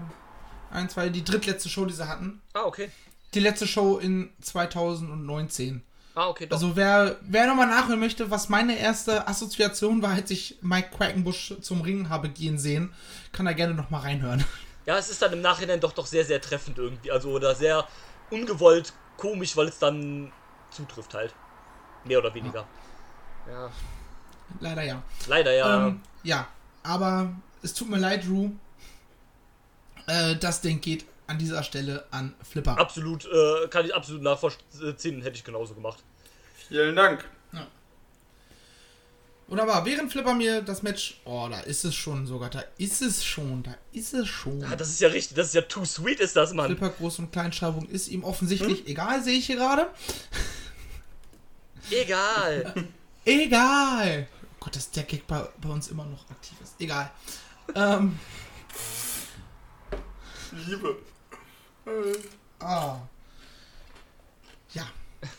ein, zwei, die drittletzte Show, die sie hatten. Ah, okay. Die letzte Show in 2019. Ah, okay, doch. Also wer, wer nochmal nachhören möchte, was meine erste Assoziation war, als ich Mike Quackenbush zum Ringen habe gehen sehen, kann da gerne nochmal reinhören. Ja, es ist dann im Nachhinein doch doch sehr, sehr treffend irgendwie. Also oder sehr ungewollt komisch, weil es dann zutrifft halt. Mehr oder weniger. Ja. Leider ja. Leider ja. Ähm, ja, aber es tut mir leid, Drew. Äh, das Ding geht an dieser Stelle an Flipper. absolut, äh, kann ich absolut nachvollziehen, hätte ich genauso gemacht. Vielen Dank. Wunderbar, während Flipper mir das Match. Oh, da ist es schon sogar. Da ist es schon. Da ist es schon. Ja, das ist ja richtig, das ist ja too sweet, ist das, Mann. Flipper Groß- und Kleinschreibung ist ihm offensichtlich egal, sehe ich hier gerade. Egal. Egal. Oh Gott, dass der Gag bei, bei uns immer noch aktiv ist. Egal. ähm, Liebe. Ah. Ja.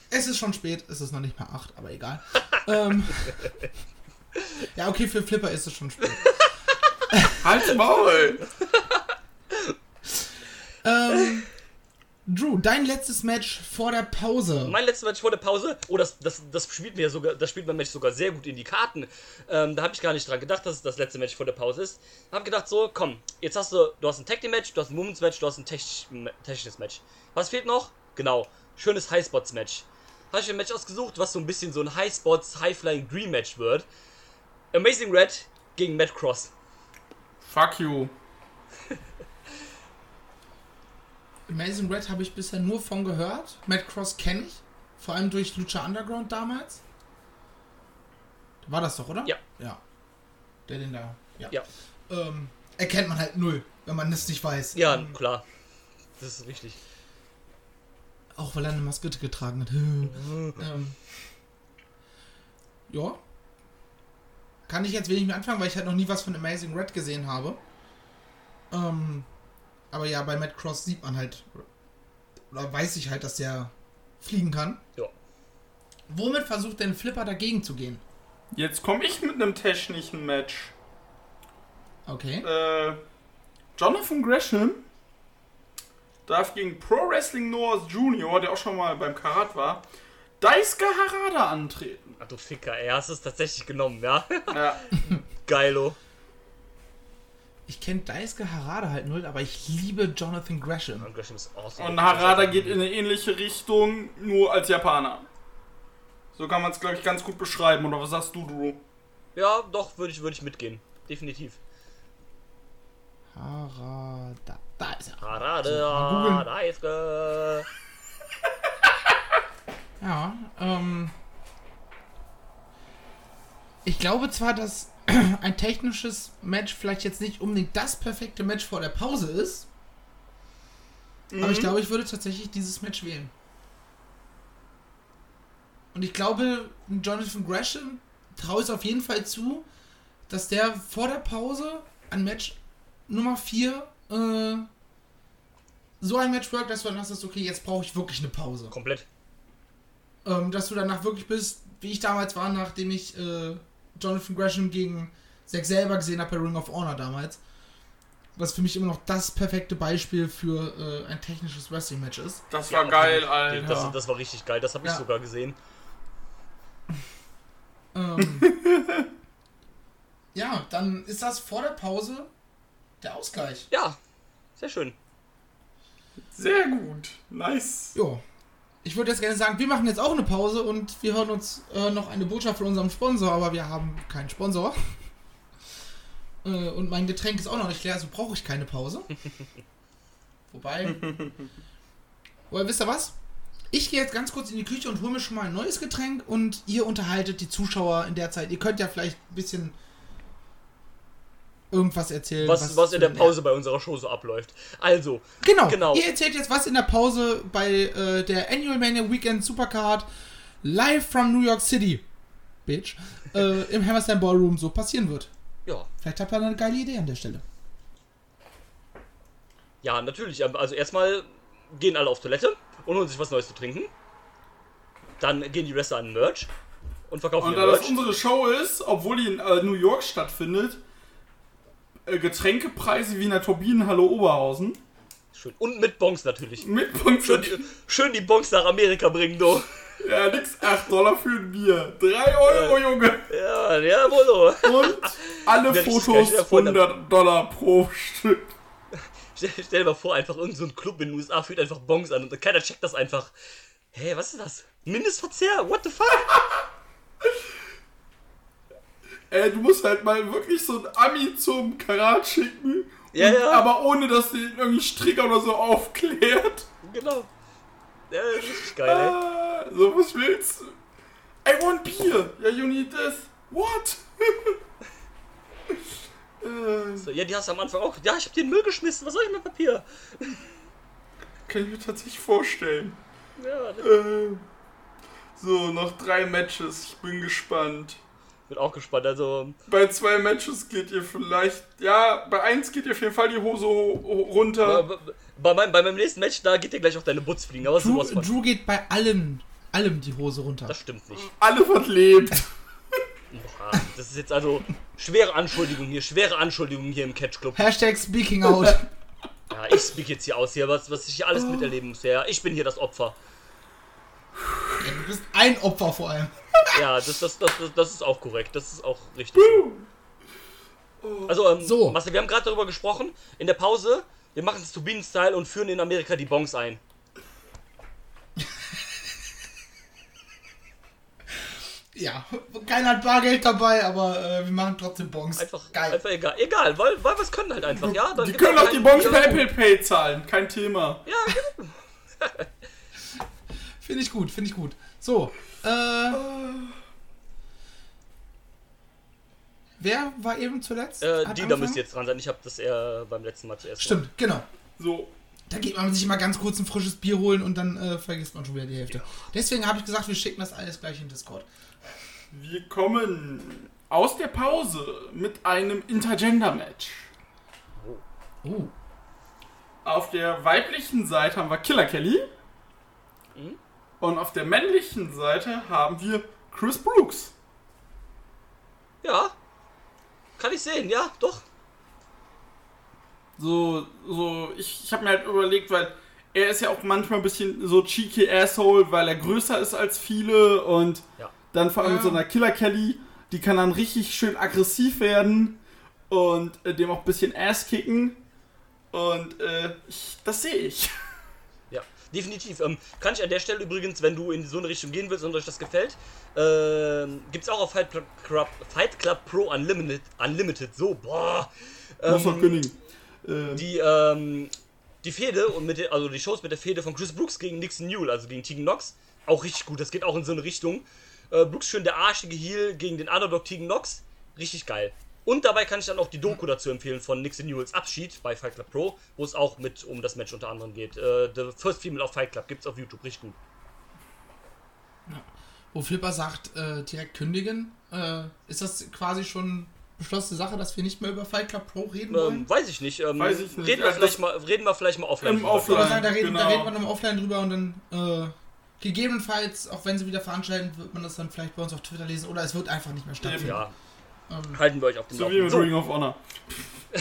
Es ist schon spät, es ist noch nicht mal 8, aber egal. ähm, ja, okay, für Flipper ist es schon spät. Halt's Maul! Ähm, Drew, dein letztes Match vor der Pause. Mein letztes Match vor der Pause, oh, das, das, das spielt mir sogar, das spielt mein Match sogar sehr gut in die Karten. Ähm, da habe ich gar nicht dran gedacht, dass es das letzte Match vor der Pause ist. Hab gedacht, so, komm, jetzt hast du, du hast ein Tag Team Match, du hast ein Women's Match, du hast ein technisch, technisches Match. Was fehlt noch? Genau, schönes High Spots Match. Habe ich ein Match ausgesucht, was so ein bisschen so ein High Spots, High Flying Green Match wird. Amazing Red gegen Matt Cross. Fuck you. Amazing Red habe ich bisher nur von gehört. Matt Cross kenne ich. Vor allem durch Lucha Underground damals. War das doch, oder? Ja. Ja. Der den da. Ja. Ja. Ähm, erkennt man halt null, wenn man das nicht weiß. Ja, Ähm, klar. Das ist richtig. Auch weil er eine Maske getragen hat. ähm, ja. Kann ich jetzt wenig mehr anfangen, weil ich halt noch nie was von Amazing Red gesehen habe. Ähm, aber ja, bei Matt Cross sieht man halt, oder weiß ich halt, dass der fliegen kann. Ja. Womit versucht denn Flipper dagegen zu gehen? Jetzt komme ich mit einem technischen Match. Okay. Äh, Jonathan Gresham darf gegen Pro Wrestling Noahs Jr., der auch schon mal beim Karat war, Daisuke Harada antreten. Ach du Ficker, ey, hast es tatsächlich genommen, ja? Ja. Geilo. Ich kenne Daisuke Harada halt null, aber ich liebe Jonathan Gresham. Und Gresham ist awesome. Und Harada geht in eine ähnliche Richtung, nur als Japaner. So kann man es, glaube ich, ganz gut beschreiben. Oder was sagst du, Drew? Ja, doch, würde ich, würd ich mitgehen. Definitiv. Harada. Da ist er. Googeln. Daisuke. Ja, ähm. Ich glaube zwar, dass ein technisches Match vielleicht jetzt nicht unbedingt das perfekte Match vor der Pause ist, aber ich glaube, ich würde tatsächlich dieses Match wählen. Und ich glaube, Jonathan Gresham traue es auf jeden Fall zu, dass der vor der Pause an Match Nummer 4 äh, so ein Match work, dass du dann sagst, okay, jetzt brauche ich wirklich eine Pause Komplett. ähm, dass du danach wirklich bist, wie ich damals war, nachdem ich äh, Jonathan Gresham gegen Zack selber gesehen habe bei Ring of Honor damals. Was für mich immer noch das perfekte Beispiel für äh, ein technisches Wrestling-Match ist. Das Ja, war geil, Das, Alter. das, das war richtig geil, das habe ich Ja. sogar gesehen. Ähm, ja, dann ist das vor der Pause der Ausgleich. Ja, sehr schön. Sehr gut. Nice. Jo. Ich würde jetzt gerne sagen, wir machen jetzt auch eine Pause und wir hören uns äh, noch eine Botschaft von unserem Sponsor, aber wir haben keinen Sponsor. äh, und mein Getränk ist auch noch nicht leer, also brauche ich keine Pause. Wobei. Wobei, wisst ihr was? Ich gehe jetzt ganz kurz in die Küche und hole mir schon mal ein neues Getränk und ihr unterhaltet die Zuschauer in der Zeit. Ihr könnt ja vielleicht ein bisschen irgendwas erzählen. Was, was in der Pause bei unserer Show so abläuft. Also, Genau. Genau. Ihr erzählt jetzt, was in der Pause bei äh, der Annual Mania Weekend Supercard live from New York City, Bitch, äh, im Hammerstein Ballroom so passieren wird. ja. Vielleicht habt ihr eine geile Idee an der Stelle. Ja, natürlich. ähm, Also erstmal gehen alle auf Toilette und holen sich was Neues zu trinken. Dann gehen die Wrestler an Merch und verkaufen Und ihr da das Merch. unsere Show ist, obwohl die in äh, New York stattfindet, Getränkepreise wie in der Turbinenhalle Oberhausen. Schön. Und mit Bonks natürlich. Mit Punkt Schön die, schön die Bonks nach Amerika bringen, du. Ja, nix 8 Dollar für ein Bier. 3 Euro, Junge. Ja, ja, wohl so. Und alle richtig Fotos geil, stell dir vor, 100 Dollar pro Stück. Stell, stell dir mal vor, einfach irgendein so ein Club in den USA führt einfach Bonks an und keiner checkt das einfach. Hä, was ist das? Mindestverzehr? What the fuck? Ey, du musst halt mal wirklich so ein Ami zum Karat schicken. Ja, ja. Aber ohne, dass den irgendwie Stricker oder so aufklärt. Genau. Ja, richtig geil, ey. Ah, so, was willst du? I want beer. Ja, you need this. What? äh, So, ja, die hast du am Anfang auch. Ja, ich hab den Müll geschmissen. Was soll ich mit Papier? kann ich mir tatsächlich vorstellen. Ja, Äh, so, noch drei Matches. Ich bin gespannt. Bin auch gespannt. Also, Bei zwei Matches geht ihr vielleicht, ja, bei eins geht ihr auf jeden Fall die Hose ho- ho- runter. bei, bei, meinem, bei meinem nächsten Match, da geht dir gleich auch deine Butz fliegen. Aber Drew. Drew geht bei allen allem die Hose runter. Das stimmt nicht. Alle verklebt. Boah, das ist jetzt also schwere Anschuldigung hier, schwere Anschuldigung hier im Catch Club. Hashtag Speaking Out. Ja, ich speak jetzt hier aus hier, was, was ich hier alles miterleben muss. Ja, ich bin hier das Opfer. Ja, du bist ein Opfer vor allem. Ja, das, das, das, das, das ist auch korrekt. Das ist auch richtig. Also, ähm, So. Marcel, wir haben gerade darüber gesprochen. In der Pause, wir machen es Turbinen-Style und führen in Amerika die Bongs ein. Ja, keiner hat Bargeld dabei, aber äh, wir machen trotzdem Bons. Einfach, Geil. einfach egal. Egal, weil, weil wir es können halt einfach. Ja, dann Die können auch die ja, per Apple Pay zahlen. Kein Thema. Ja, genau. Finde ich gut, finde ich gut. So, äh. Wer war eben zuletzt? Äh, die da müsste jetzt dran sein. Ich habe das eher beim letzten Mal zuerst Stimmt, genau. So. Da geht man sich mal ganz kurz ein frisches Bier holen und dann äh, vergisst man schon wieder die Hälfte. Deswegen habe ich gesagt, wir schicken das alles gleich in Discord. Wir kommen aus der Pause mit einem Intergender-Match. Oh. Auf der weiblichen Seite haben wir Killer Kelly. Und auf der männlichen Seite haben wir Chris Brooks. Ja. Kann ich sehen, ja, doch. So, so, ich, ich habe mir halt überlegt, weil er ist ja auch manchmal ein bisschen so cheeky Asshole, weil er größer ist als viele und Ja. dann vor allem mit so einer Killer Kelly, die kann dann richtig schön aggressiv werden und äh, dem auch ein bisschen Ass kicken. Und äh, ich, das sehe ich. Definitiv. Ähm, kann ich an der Stelle übrigens, wenn du in so eine Richtung gehen willst und euch das gefällt, ähm, gibt es auch auf Fight Club, Fight Club Pro Unlimited, Unlimited so, boah. Muss noch Ähm, kündigen. Ähm, die, ähm, die Fehde und mit der, also die Shows mit der Fehde von Chris Brooks gegen Nixon Newell, also gegen Tegan Knox, auch richtig gut. Das geht auch in so eine Richtung. Äh, Brooks schön der arschige Heel gegen den Underdog Tegan Knox, richtig geil. Und dabei kann ich dann auch die Doku dazu empfehlen von Nixon Newells Abschied bei Fight Club Pro, wo es auch mit um das Match unter anderem geht. Äh, The First Female of Fight Club gibt's auf YouTube, richtig gut. Wo Flipper sagt, äh, direkt kündigen. Äh, ist das quasi schon beschlossene Sache, dass wir nicht mehr über Fight Club Pro reden wollen? Ähm, weiß ich nicht. Ähm, Weiß ich nicht. Reden, wir Also vielleicht mal, reden wir vielleicht mal offline. Im Offline. sagen, da reden, da genau. reden wir nochmal offline drüber und dann äh, gegebenenfalls, auch wenn sie wieder veranstalten, wird man das dann vielleicht bei uns auf Twitter lesen oder es wird einfach nicht mehr stattfinden. Ja, Halten wir euch auf dem so wie mit So, Ring of Honor.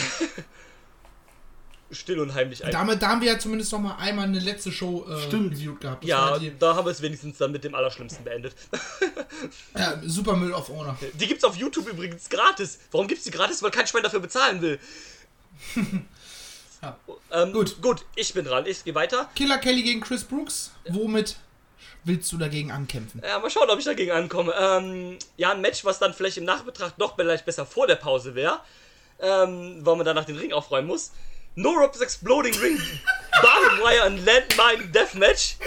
still und heimlich ein. damit, da haben wir ja zumindest noch mal einmal eine letzte Show äh, Stimmt. reviewed gehabt. Das Ja, die da haben wir es wenigstens dann mit dem Allerschlimmsten beendet. äh, Super Müll of Honor. Die gibt's auf YouTube übrigens gratis. Warum gibt's die gratis? Weil kein Schwein dafür bezahlen will. Ja. Ähm, Gut. Gut, ich bin dran. Ich gehe weiter. Killer Kelly gegen Chris Brooks. Womit willst du dagegen ankämpfen? Ja, mal schauen, ob ich dagegen ankomme. Ähm, ja, ein Match, was dann vielleicht im Nachbetracht noch vielleicht besser vor der Pause wäre. Ähm, weil man danach den Ring aufräumen muss. No Ropes Exploding Ring Barbed Wire and Landmine Deathmatch.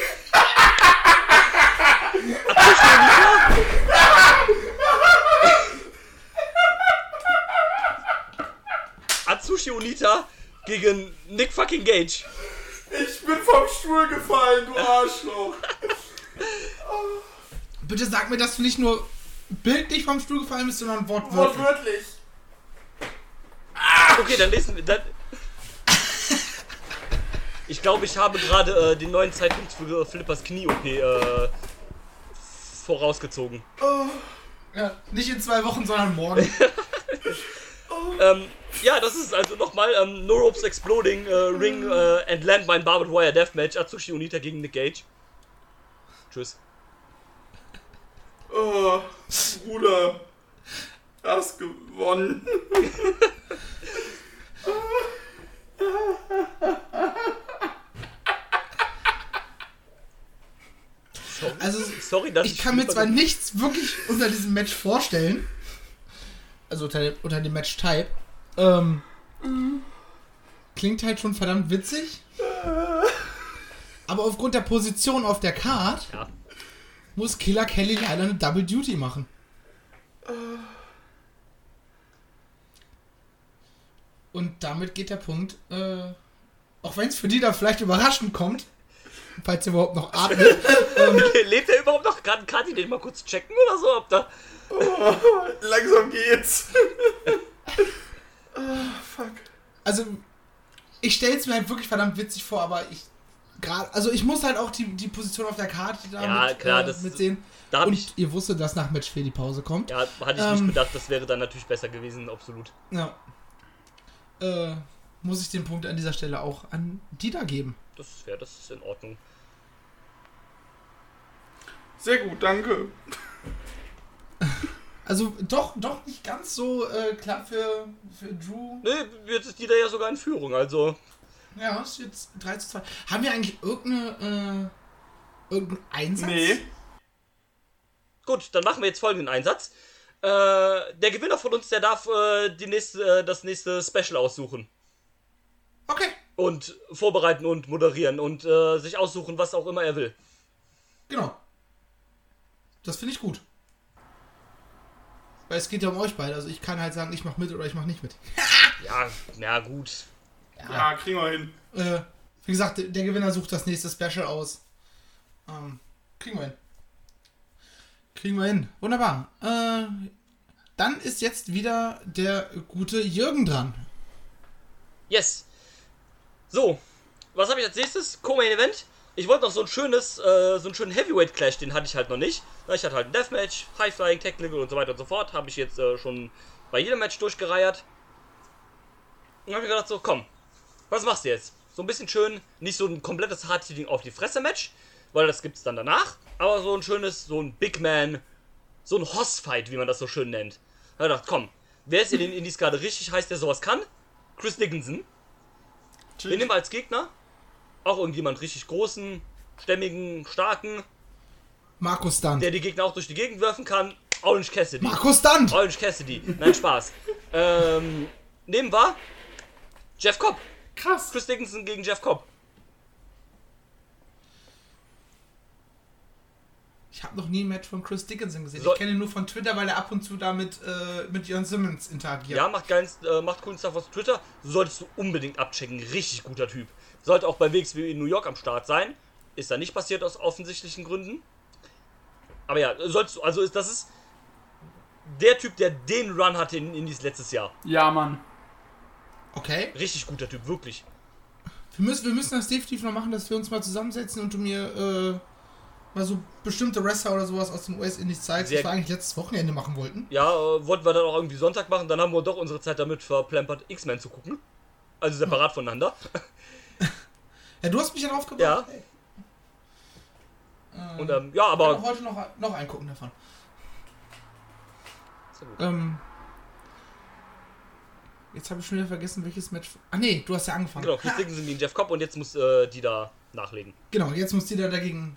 Atsushi Onita. Atsushi Onita gegen Nick fucking Gage. Ich bin vom Stuhl gefallen, du Arschloch. Bitte sag mir, dass du nicht nur bildlich vom Stuhl gefallen bist, sondern wortwörtlich. Wortwörtlich. Okay, dann lesen wir. Dann ich glaube, ich habe gerade äh, den neuen Zeitpunkt für Flippers Knie-OP äh, vorausgezogen. Ja, nicht in zwei Wochen, sondern morgen. Ähm, ja, das ist also nochmal ähm, No Ropes Exploding äh, Ring äh, and Landmine Barbed Wire Deathmatch Atsushi Onita gegen Nick Gage. Tschüss. Oh, Bruder. Hast gewonnen. Also, Sorry, dass ich kann mir zwar nichts wirklich unter diesem Match vorstellen. Also unter dem, unter dem Match-Type. Ähm, klingt halt schon verdammt witzig. Aber aufgrund der Position auf der Card Ja. muss Killer Kelly leider eine Double Duty machen. Und damit geht der Punkt, äh, auch wenn es für die da vielleicht überraschend kommt, falls ihr überhaupt noch atmet, Lebt er überhaupt noch? Kann, kann sie den mal kurz checken oder so? Ob da. Langsam geht's. also ich stelle es mir halt wirklich verdammt witzig vor, aber ich gerade, also ich muss halt auch die, die Position auf der Karte da Ja, mit, klar, äh, das- mitsehen. Da Und ich, ihr wusstet, dass nach Match 4 die Pause kommt. ja, hatte ich Ähm. nicht bedacht, das wäre dann natürlich besser gewesen, absolut. Ja. Äh, muss ich den Punkt an dieser Stelle auch an Dieter geben. Das wäre, das ist in Ordnung. Sehr gut, danke. Also doch, doch nicht ganz so äh, klar für, für Drew. Ne, jetzt ist die da ja sogar in Führung, also. Ja, ist jetzt 3 zu 2. Haben wir eigentlich irgendeine, äh, irgendeinen Einsatz? Nee. Gut, dann machen wir jetzt folgenden Einsatz. Äh, der Gewinner von uns, der darf äh, die nächste, äh, das nächste Special aussuchen. Okay, Und vorbereiten und moderieren und äh, sich aussuchen, was auch immer er will. genau. Das finde ich gut. Weil es geht ja um euch beide. Also ich kann halt sagen, ich mach mit oder ich mach nicht mit. Ja, na gut. Ja, kriegen wir hin. Äh, wie gesagt, der- Gewinner sucht das nächste Special aus. Ähm, kriegen wir hin. Kriegen wir hin. Wunderbar. Äh, dann ist jetzt wieder der gute Jürgen dran. Yes. So, was habe ich als nächstes? Co-Main Event. Ich wollte noch so ein schönes, äh, so einen schönen Heavyweight Clash, den hatte ich halt noch nicht. Ich hatte halt ein Deathmatch, High Flying, Technical und so weiter und so fort. Habe ich jetzt äh, schon bei jedem Match durchgereiert. Und habe ich gedacht, so, komm, was machst du jetzt? So ein bisschen schön, nicht so ein komplettes Hard-Hitting auf die Fresse-Match, weil das gibt's dann danach. Aber so ein schönes, so ein Big Man, so ein Hoss-Fight, wie man das so schön nennt. Da gedacht, komm, wer ist in den Indies gerade richtig heiß, der sowas kann? Chris Dickinson. Wir nehmen als Gegner auch irgendjemand richtig großen, stämmigen, starken, Markus Stunt. der die Gegner auch durch die Gegend werfen kann. Orange Cassidy. Markus Stunt! Orange Cassidy. Nein, Spaß. ähm, nehmen wir Jeff Cobb. Krass. Chris Dickinson gegen Jeff Cobb. Ich habe noch nie ein Match von Chris Dickinson gesehen. So- ich kenne ihn nur von Twitter, weil er ab und zu damit äh, mit Jörn Simmons interagiert. Ja, macht, geilen, äh, macht coolen Stuff auf Twitter. Solltest du unbedingt abchecken. Richtig guter Typ. Sollte auch bei WXW in New York am Start sein. Ist da nicht passiert aus offensichtlichen Gründen. Aber ja, sollst du, also ist das ist der Typ, der den Run hatte in Indies letztes Jahr. Ja, Mann. Okay. Richtig guter Typ, wirklich. Wir müssen, wir müssen das definitiv noch machen, dass wir uns mal zusammensetzen und du mir äh, mal so bestimmte Wrestler oder sowas aus den US-Indies zeigst, Sehr was wir eigentlich letztes Wochenende machen wollten. Ja, äh, wollten wir dann auch irgendwie Sonntag machen, dann haben wir doch unsere Zeit damit verplempert, X-Men zu gucken. Also separat voneinander. Ja, du hast mich ja drauf gebracht. Ja. Hey. Und ähm, ja, Ich kann aber. heute noch, noch einen gucken davon. Sehr gut. Ähm, jetzt habe ich schon wieder vergessen, welches Match. Ah nee, du hast ja angefangen. Genau, Chris Dickinson gegen Jeff Cobb und jetzt muss äh, die da nachlegen. Genau, jetzt muss die da dagegen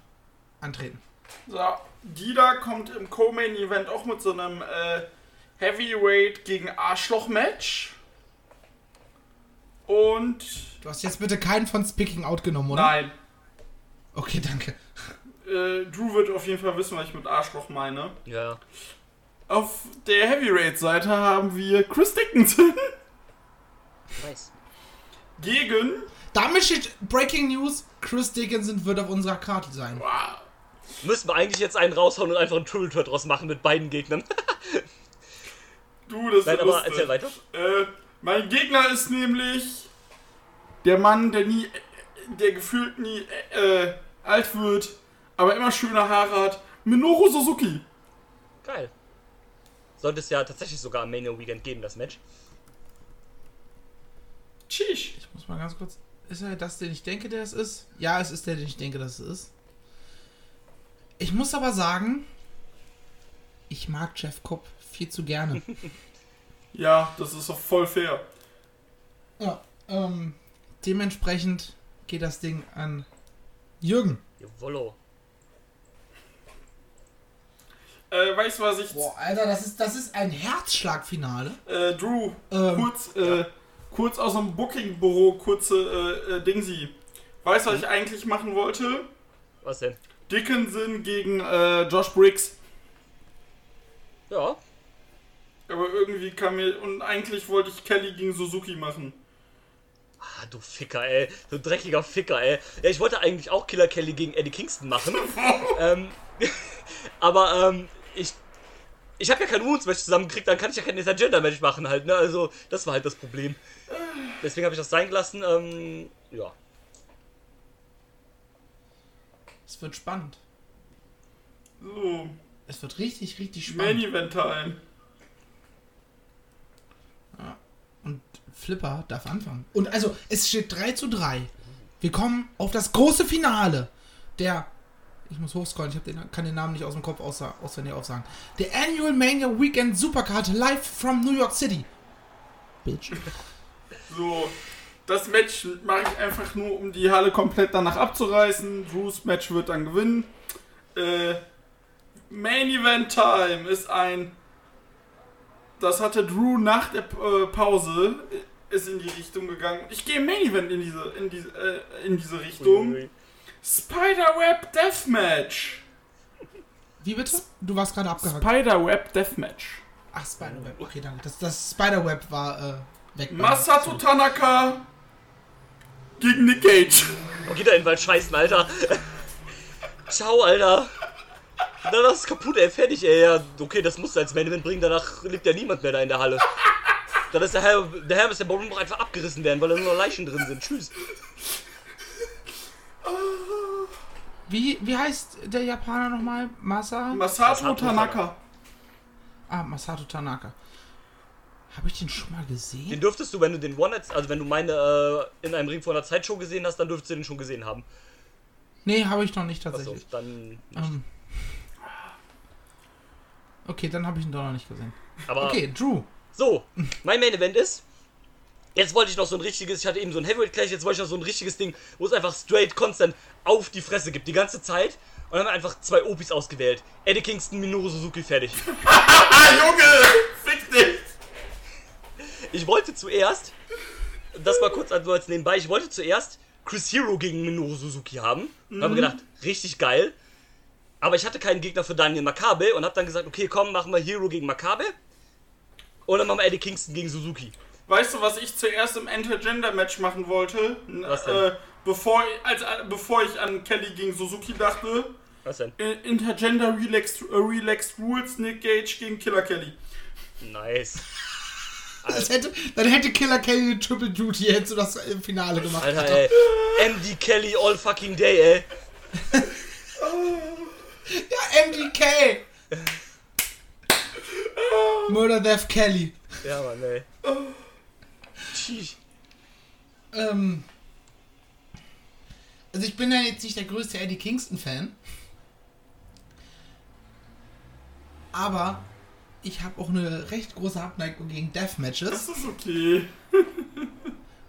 antreten. So, Dida kommt im Co-Main-Event auch mit so einem äh, Heavyweight gegen Arschloch-Match. Und. Du hast jetzt bitte keinen von Speaking Out genommen, oder? Nein. Okay, danke. Äh, Drew wird auf jeden Fall wissen, was ich mit Arschloch meine. Ja. Auf der Heavyweight-Seite haben wir Chris Dickinson Nice. gegen. Damit steht Breaking News: Chris Dickinson wird auf unserer Karte sein. Wow. Müssen wir eigentlich jetzt einen raushauen und einfach einen Triple Threat draus machen mit beiden Gegnern. Du, das Nein, ist aber lustig. erzähl weiter. Äh, mein Gegner ist nämlich der Mann, der nie, der gefühlt nie äh, alt wird, aber immer schöne Haare hat. Minoru Suzuki. Geil. Sollte es ja tatsächlich sogar am Mania Weekend geben, das Match. Tschüss. Ich muss mal ganz kurz. Ist er das, den ich denke, der es ist? Ja, es ist der, den ich denke, dass es ist. Ich muss aber sagen, ich mag Jeff Cobb viel zu gerne. Ja, das ist doch voll fair. ja, ähm, dementsprechend geht das Ding an Jürgen. Jawollo. Äh, weißt du, was ich. Boah, Alter, das ist, das ist ein Herzschlagfinale. Äh, Drew, Ähm, kurz, äh, kurz aus dem Booking-Büro, kurze äh, äh, Dingsi. Weißt du, was ich eigentlich machen wollte? Was denn? Dickinson gegen äh, Josh Briggs. Ja. Aber irgendwie kam mir. Und eigentlich wollte ich Kelly gegen Suzuki machen. Ah, du Ficker, ey. Du dreckiger Ficker, ey. Ja, ich wollte eigentlich auch Killer Kelly gegen Eddie Kingston machen. ähm, aber, ähm, ich. Ich habe ja kein Wounds Match zusammengekriegt, dann kann ich ja kein Intergender Match machen halt, ne? Also, das war halt das Problem. Deswegen habe ich das sein gelassen. Ähm, ja. Es wird spannend. So, Es wird richtig, richtig Main spannend. Event Time. Und Flipper darf anfangen. Und also, es steht 3 zu 3. Wir kommen auf das große Finale der. Ich muss hochscrollen, ich hab den, kann den Namen nicht aus dem Kopf außer, auswendig aufsagen. Der Annual Mania Weekend Supercard live from New York City. Bitch. So, das Match mache ich einfach nur, um die Halle komplett danach abzureißen. Drews Match wird dann gewinnen. Äh, Main Event Time ist ein. Das hatte Drew nach der äh, Pause äh, ist in die Richtung gegangen. Ich gehe im Main Event in diese in diese äh, in diese Richtung. Spiderweb Deathmatch. Wie bitte? Du warst gerade abgehakt. Spiderweb Deathmatch. Ach, Spiderweb. Okay, danke. Das, das Spiderweb war äh, weg. Masato Tanaka gegen Nick Gage. Oh, geht da in den Wald scheißen, Alter. Ciao, Alter. Danach ist kaputt, ey, fertig, ey. Ja, okay, das musst du als Main Event bringen, danach liegt ja niemand mehr da in der Halle. Dann ist der Herr, der Herr ist der Baum noch einfach abgerissen werden, weil da nur noch Leichen drin sind. Tschüss. Wie, wie heißt der Japaner nochmal? Masa? Masato Tanaka. Ah, Masato Tanaka. Habe ich den schon mal gesehen? Den dürftest du, wenn du den One also wenn du meine äh, in einem Ring vor einer Zeitshow gesehen hast, dann dürftest du den schon gesehen haben. Nee, habe ich noch nicht tatsächlich. dann. Ähm. Okay, dann habe ich ihn doch noch nicht gesehen. Aber Okay, Drew. so, mein Main Event ist. Jetzt wollte ich noch so ein richtiges, ich hatte eben so ein Heavyweight Clash, jetzt wollte ich noch so ein richtiges Ding, wo es einfach straight constant auf die Fresse gibt, die ganze Zeit. Und dann haben wir einfach zwei Opis ausgewählt. Eddie Kingston, Minoru Suzuki, fertig. Junge! Fick dich! Ich wollte zuerst, das mal kurz also als nebenbei, ich wollte zuerst Chris Hero gegen Minoru Suzuki haben. Und habe gedacht, richtig geil. Aber ich hatte keinen Gegner für Daniel Makabe und habe dann gesagt, okay, komm, machen wir Hero gegen Makabe. Und dann machen wir Eddie Kingston gegen Suzuki. Weißt du, was ich zuerst im Intergender-Match machen wollte? Was denn? Äh, bevor, als, äh, bevor ich an Kelly gegen Suzuki dachte. Was denn? I- Intergender Relaxed, äh, Relaxed Rules, Nick Gage gegen Killer Kelly. Nice. Das hätte, dann hätte Killer Kelly eine Triple Duty, hättest du das im Finale gemacht. Alter, ey. MD Kelly all fucking day, ey. Ja, MDK! Murder Death Kelly. Ja, Mann, ey. Ähm, also ich bin ja jetzt nicht der größte Eddie Kingston-Fan. Aber ich habe auch eine recht große Abneigung gegen Deathmatches. Das ist okay.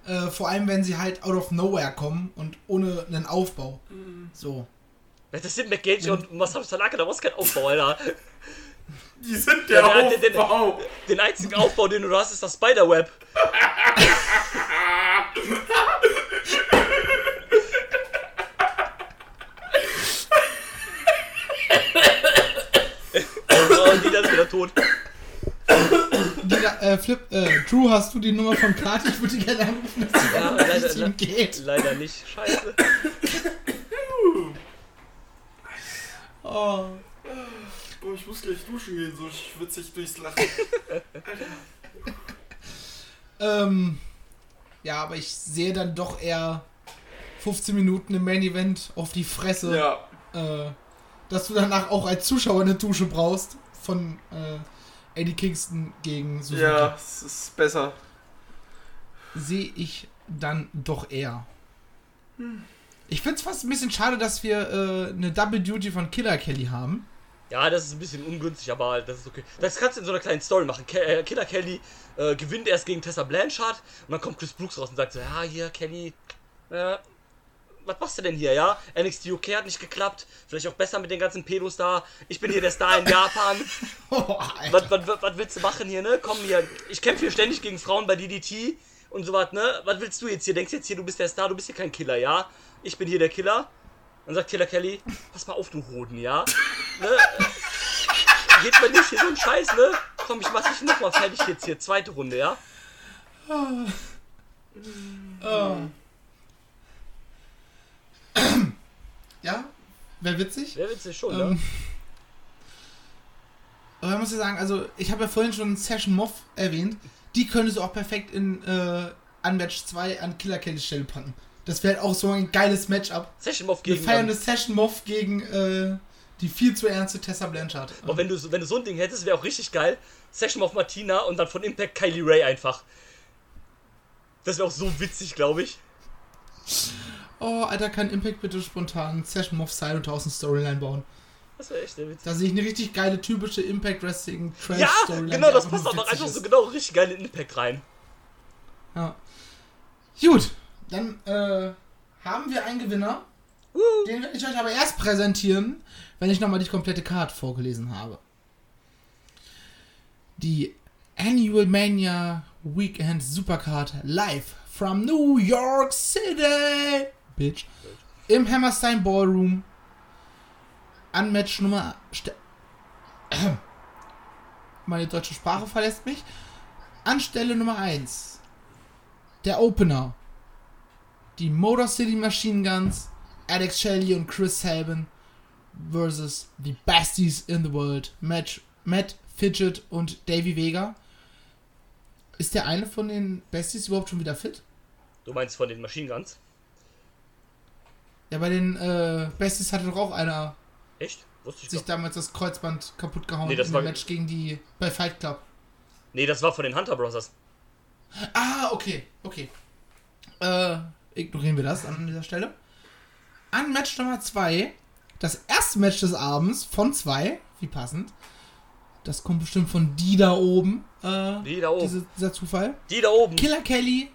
Äh, vor allem, wenn sie halt out of nowhere kommen und ohne einen Aufbau. So. Das sind McGage und Masato Tanaka, da brauchst du keinen Aufbau, Alter. Die sind der Ja, der- der- Aufbau. Den einzigen Aufbau, den du hast, ist das Spiderweb. oh, und die dann ist wieder tot. Die, äh, Flip, äh, Drew, hast du die Nummer von Kati? Ich würde die gerne anrufen, dass sie Ja, leider- geht. Leider nicht. Scheiße. Oh. Ich muss gleich duschen gehen, so schwitzig durchs Lachen. Ähm, ja, aber ich sehe dann doch eher 15 Minuten im Main Event auf die Fresse. ja. äh, dass du danach auch als Zuschauer eine Dusche brauchst von äh, Eddie Kingston gegen Suzuki. Ja, es ist besser. Sehe ich dann doch eher. Ich finde es fast ein bisschen schade, dass wir äh, eine Double Duty von Killer Kelly haben. Ja, das ist ein bisschen ungünstig, aber das ist okay. Das kannst du in so einer kleinen Story machen. Ke äh, Killer Kelly äh, gewinnt erst gegen Tessa Blanchard und dann kommt Chris Brooks raus und sagt so, ja, hier, Kelly, äh, was machst du denn hier, ja? NXT UK hat nicht geklappt, vielleicht auch besser mit den ganzen Pedos da. Ich bin hier der Star in Japan. Oh. Was, was, was, was willst du machen hier, ne? Komm hier, ich kämpfe hier ständig gegen Frauen bei DDT und sowas, ne? Was willst du jetzt hier? Denkst jetzt hier, du bist der Star, du bist hier kein Killer, ja? Ich bin hier der Killer. Dann sagt Killer Kelly, pass mal auf, du Hoden, ja? Ne? Geht mir nicht hier so ein Scheiß, ne? Komm, ich mach dich nochmal fertig jetzt hier, zweite Runde, ja? Oh. ja, wäre witzig. Wer witzig schon, Ähm, ne? aber ich muss ja sagen, also ich habe ja vorhin schon Session Moff erwähnt. Die könntest du auch perfekt in äh, Unmatch 2 an Killer Kellys Stelle packen. Das wäre auch so ein geiles Matchup. Session Moff Wir gegen. feiern eine Session Moff gegen äh, die viel zu ernste Tessa Blanchard. aber wenn du, so- wenn du so ein Ding hättest, wäre auch richtig geil. Session Moff Martina und dann von Impact Kylie Ray einfach. Das wäre auch so witzig, glaube ich. Oh, Alter, kann Impact bitte spontan Session Moff und draußen Storyline bauen? Das wäre echt sehr witzig. Da sehe ich eine richtig geile, typische Impact Wrestling Trash Ja, Storyline. genau, die das passt auch noch einfach so ist. genau richtig geil in Impact rein. Ja. Gut, dann äh, haben wir einen Gewinner. Den werde ich euch aber erst präsentieren, wenn ich nochmal die komplette Card vorgelesen habe. Die Annual Mania Weekend Supercard live from New York City. Bitch. Im Hammerstein Ballroom. An Match Nummer. Ste Meine deutsche Sprache verlässt mich. An Stelle Nummer 1. Der Opener. Die Motor City Machine Guns. Alex Shelley und Chris Sabin versus die Besties in the World. Match Matt Fidget und Davey Vega. Ist der eine von den Besties überhaupt schon wieder fit? Du meinst von den Machine Guns? Ja, bei den äh, Besties hatte doch auch einer Echt? Wusste ich sich doch. damals das Kreuzband kaputt gehauen Nee, das in war- Match gegen die bei Fight Club. Nee, das war von den Hunter Brothers. Ah, okay, okay. Äh, ignorieren wir das an dieser Stelle. An Match Nummer 2, das erste Match des Abends von zwei, wie passend. Das kommt bestimmt von die da oben, äh, Die da oben. diese, dieser Zufall. Die da oben. Killer Kelly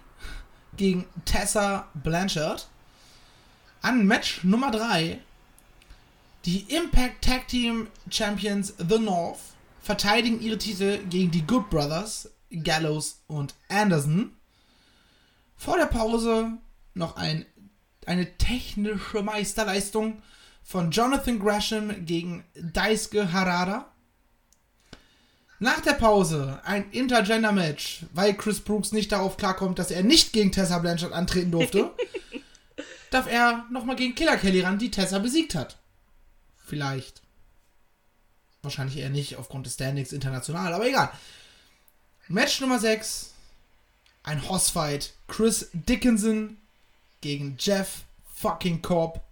gegen Tessa Blanchard. An Match Nummer 3 die Impact Tag Team Champions The North verteidigen ihre Titel gegen die Good Brothers, Gallows und Anderson. Vor der Pause noch ein, eine technische Meisterleistung von Jonathan Gresham gegen Daisuke Harada. Nach der Pause ein Intergender-Match, weil Chris Brooks nicht darauf klarkommt, dass er nicht gegen Tessa Blanchard antreten durfte, darf er nochmal gegen Killer Kelly ran, die Tessa besiegt hat. Vielleicht. Wahrscheinlich eher nicht aufgrund des Standings international, aber egal. Match Nummer 6. Ein Hossfight. Chris Dickinson gegen Jeff fucking Cobb.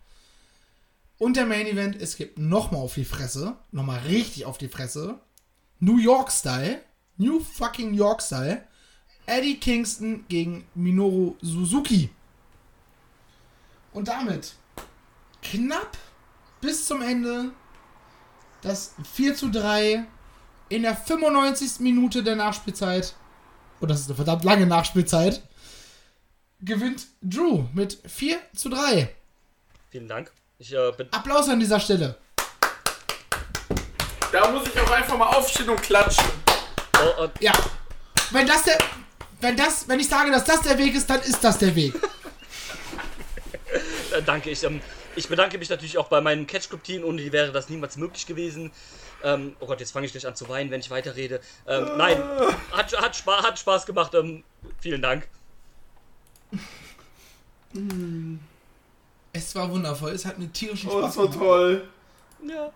Und der Main Event, es gibt nochmal auf die Fresse. Nochmal richtig auf die Fresse. New York Style. New fucking York Style. Eddie Kingston gegen Minoru Suzuki. Und damit knapp bis zum Ende das 4 zu 3 in der 95. Minute der Nachspielzeit. Und das ist eine verdammt lange Nachspielzeit. Gewinnt Drew mit 4 zu 3. Vielen Dank. Ich äh, bin. Applaus an dieser Stelle. Da muss ich auch einfach mal aufstehen und klatschen. Oh, äh, Ja. Wenn das der. Wenn das, wenn ich sage, dass das der Weg ist, dann ist das der Weg. äh, danke. Ich, ähm, ich bedanke mich natürlich auch bei meinem Catch Club Team. Ohne die wäre das niemals möglich gewesen. Ähm, oh Gott, jetzt fange ich gleich an zu weinen, wenn ich weiterrede. Ähm, nein, hat, hat, Spaß, hat Spaß gemacht. Ähm, vielen Dank. Es war wundervoll. Es hat mir tierischen Oh, Spaß das war gemacht. toll. Ja.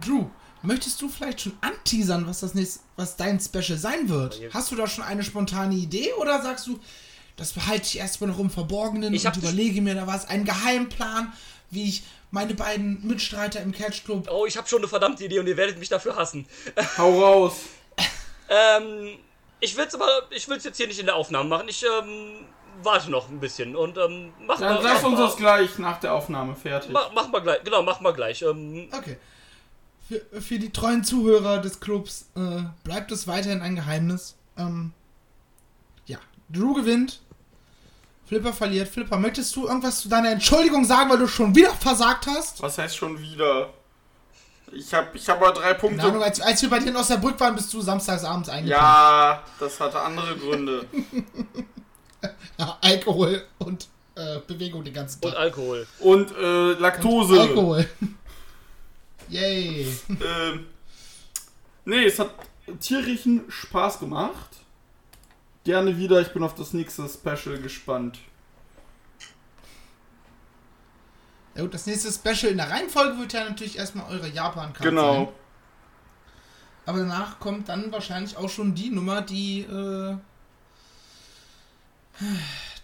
Drew, möchtest du vielleicht schon anteasern, was das nächste, was dein Special sein wird? Hast du da schon eine spontane Idee oder sagst du, das behalte ich erstmal noch im Verborgenen Ich und überlege mir da was, einen Geheimplan, wie ich meine beiden Mitstreiter im Catch Club. Oh, ich habe schon eine verdammte Idee und ihr werdet mich dafür hassen. Hau raus. Ähm, ich will's aber, ich will's jetzt hier nicht in der Aufnahme machen. Ich ähm, warte noch ein bisschen und ähm, mach Dann mal. lass uns mal, das gleich nach der Aufnahme fertig. Mach, mach mal gleich, genau, mach mal gleich. Ähm, Okay. Für, für die treuen Zuhörer des Clubs äh, bleibt es weiterhin ein Geheimnis. Ähm, ja, Drew gewinnt. Flipper verliert. Flipper, möchtest du irgendwas zu deiner Entschuldigung sagen, weil du schon wieder versagt hast? Was heißt schon wieder? Ich hab, ich hab mal drei Keine Ahnung, Punkte. als, als wir bei dir in Osnabrück waren, bist du samstagsabends eingegangen. Ja, das hatte andere Gründe. Ja, Alkohol und äh, Bewegung den ganzen und Tag. Alkohol. Und äh, Laktose. Alkohol. Yay. Ähm, nee, es hat tierischen Spaß gemacht. Gerne wieder, ich bin auf das nächste Special gespannt. Ja gut, das nächste Special in der Reihenfolge wird ja natürlich erstmal eure Japan-Karte sein. Genau. Aber danach kommt dann wahrscheinlich auch schon die Nummer, die äh,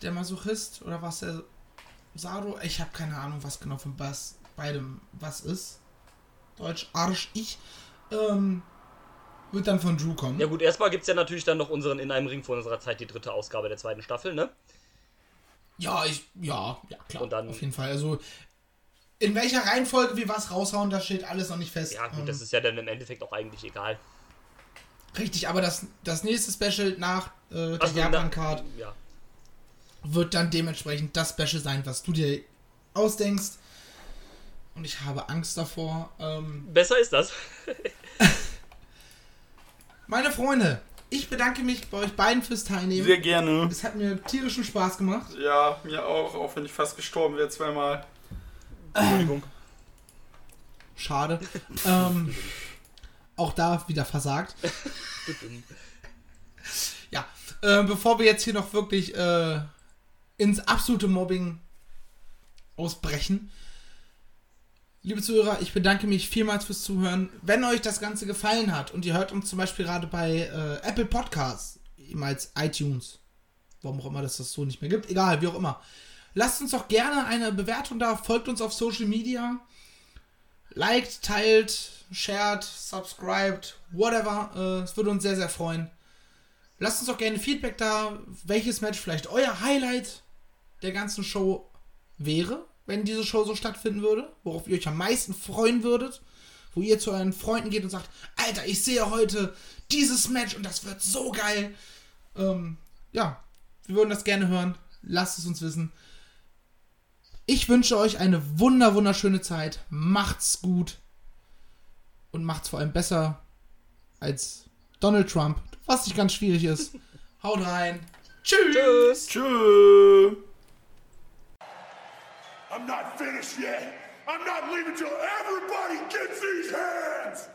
der Masochist oder was der Sado? Ich habe keine Ahnung, was genau von was beidem was ist. Deutsch Arsch ich. Ähm, wird dann von Drew kommen. Ja gut, erstmal gibt es ja natürlich dann noch unseren In einem Ring vor unserer Zeit, die dritte Ausgabe der zweiten Staffel, ne? Ja, ich, ja, ja, klar. Und dann- auf jeden Fall. Also, in welcher Reihenfolge wir was raushauen, das steht alles noch nicht fest. Ja gut, Ähm, das ist ja dann im Endeffekt auch eigentlich egal. Richtig, aber das, das nächste Special nach äh, der Ach so, Japan-Card Ja. wird dann dementsprechend das Special sein, was du dir ausdenkst. Und ich habe Angst davor. Ähm, Besser ist das. meine Freunde, ich bedanke mich bei euch beiden fürs Teilnehmen. Sehr gerne. Es hat mir tierischen Spaß gemacht. Ja, mir auch, auch wenn ich fast gestorben wäre zweimal. Entschuldigung. Schade. ähm, auch da wieder versagt. ja, äh, bevor wir jetzt hier noch wirklich äh, ins absolute Mobbing ausbrechen. Liebe Zuhörer, ich bedanke mich vielmals fürs Zuhören. Wenn euch das Ganze gefallen hat und ihr hört uns zum Beispiel gerade bei äh, Apple Podcasts, ehemals iTunes, warum auch immer das das so nicht mehr gibt, egal, wie auch immer, lasst uns doch gerne eine Bewertung da, folgt uns auf Social Media, liked, teilt, shared, subscribed, whatever. Äh, Es würde uns sehr, sehr freuen. Lasst uns auch gerne Feedback da, welches Match vielleicht euer Highlight der ganzen Show wäre, wenn diese Show so stattfinden würde, worauf ihr euch am meisten freuen würdet, wo ihr zu euren Freunden geht und sagt, Alter, ich sehe heute dieses Match und das wird so geil. Ähm, ja, wir würden das gerne hören. Lasst es uns wissen. Ich wünsche euch eine wunder, wunderschöne Zeit. Macht's gut. Und macht's vor allem besser als Donald Trump, was nicht ganz schwierig ist. Haut rein. Tschüss. Tschüss. Tschüss. I'm not finished yet. I'm not leaving till everybody gets these hands.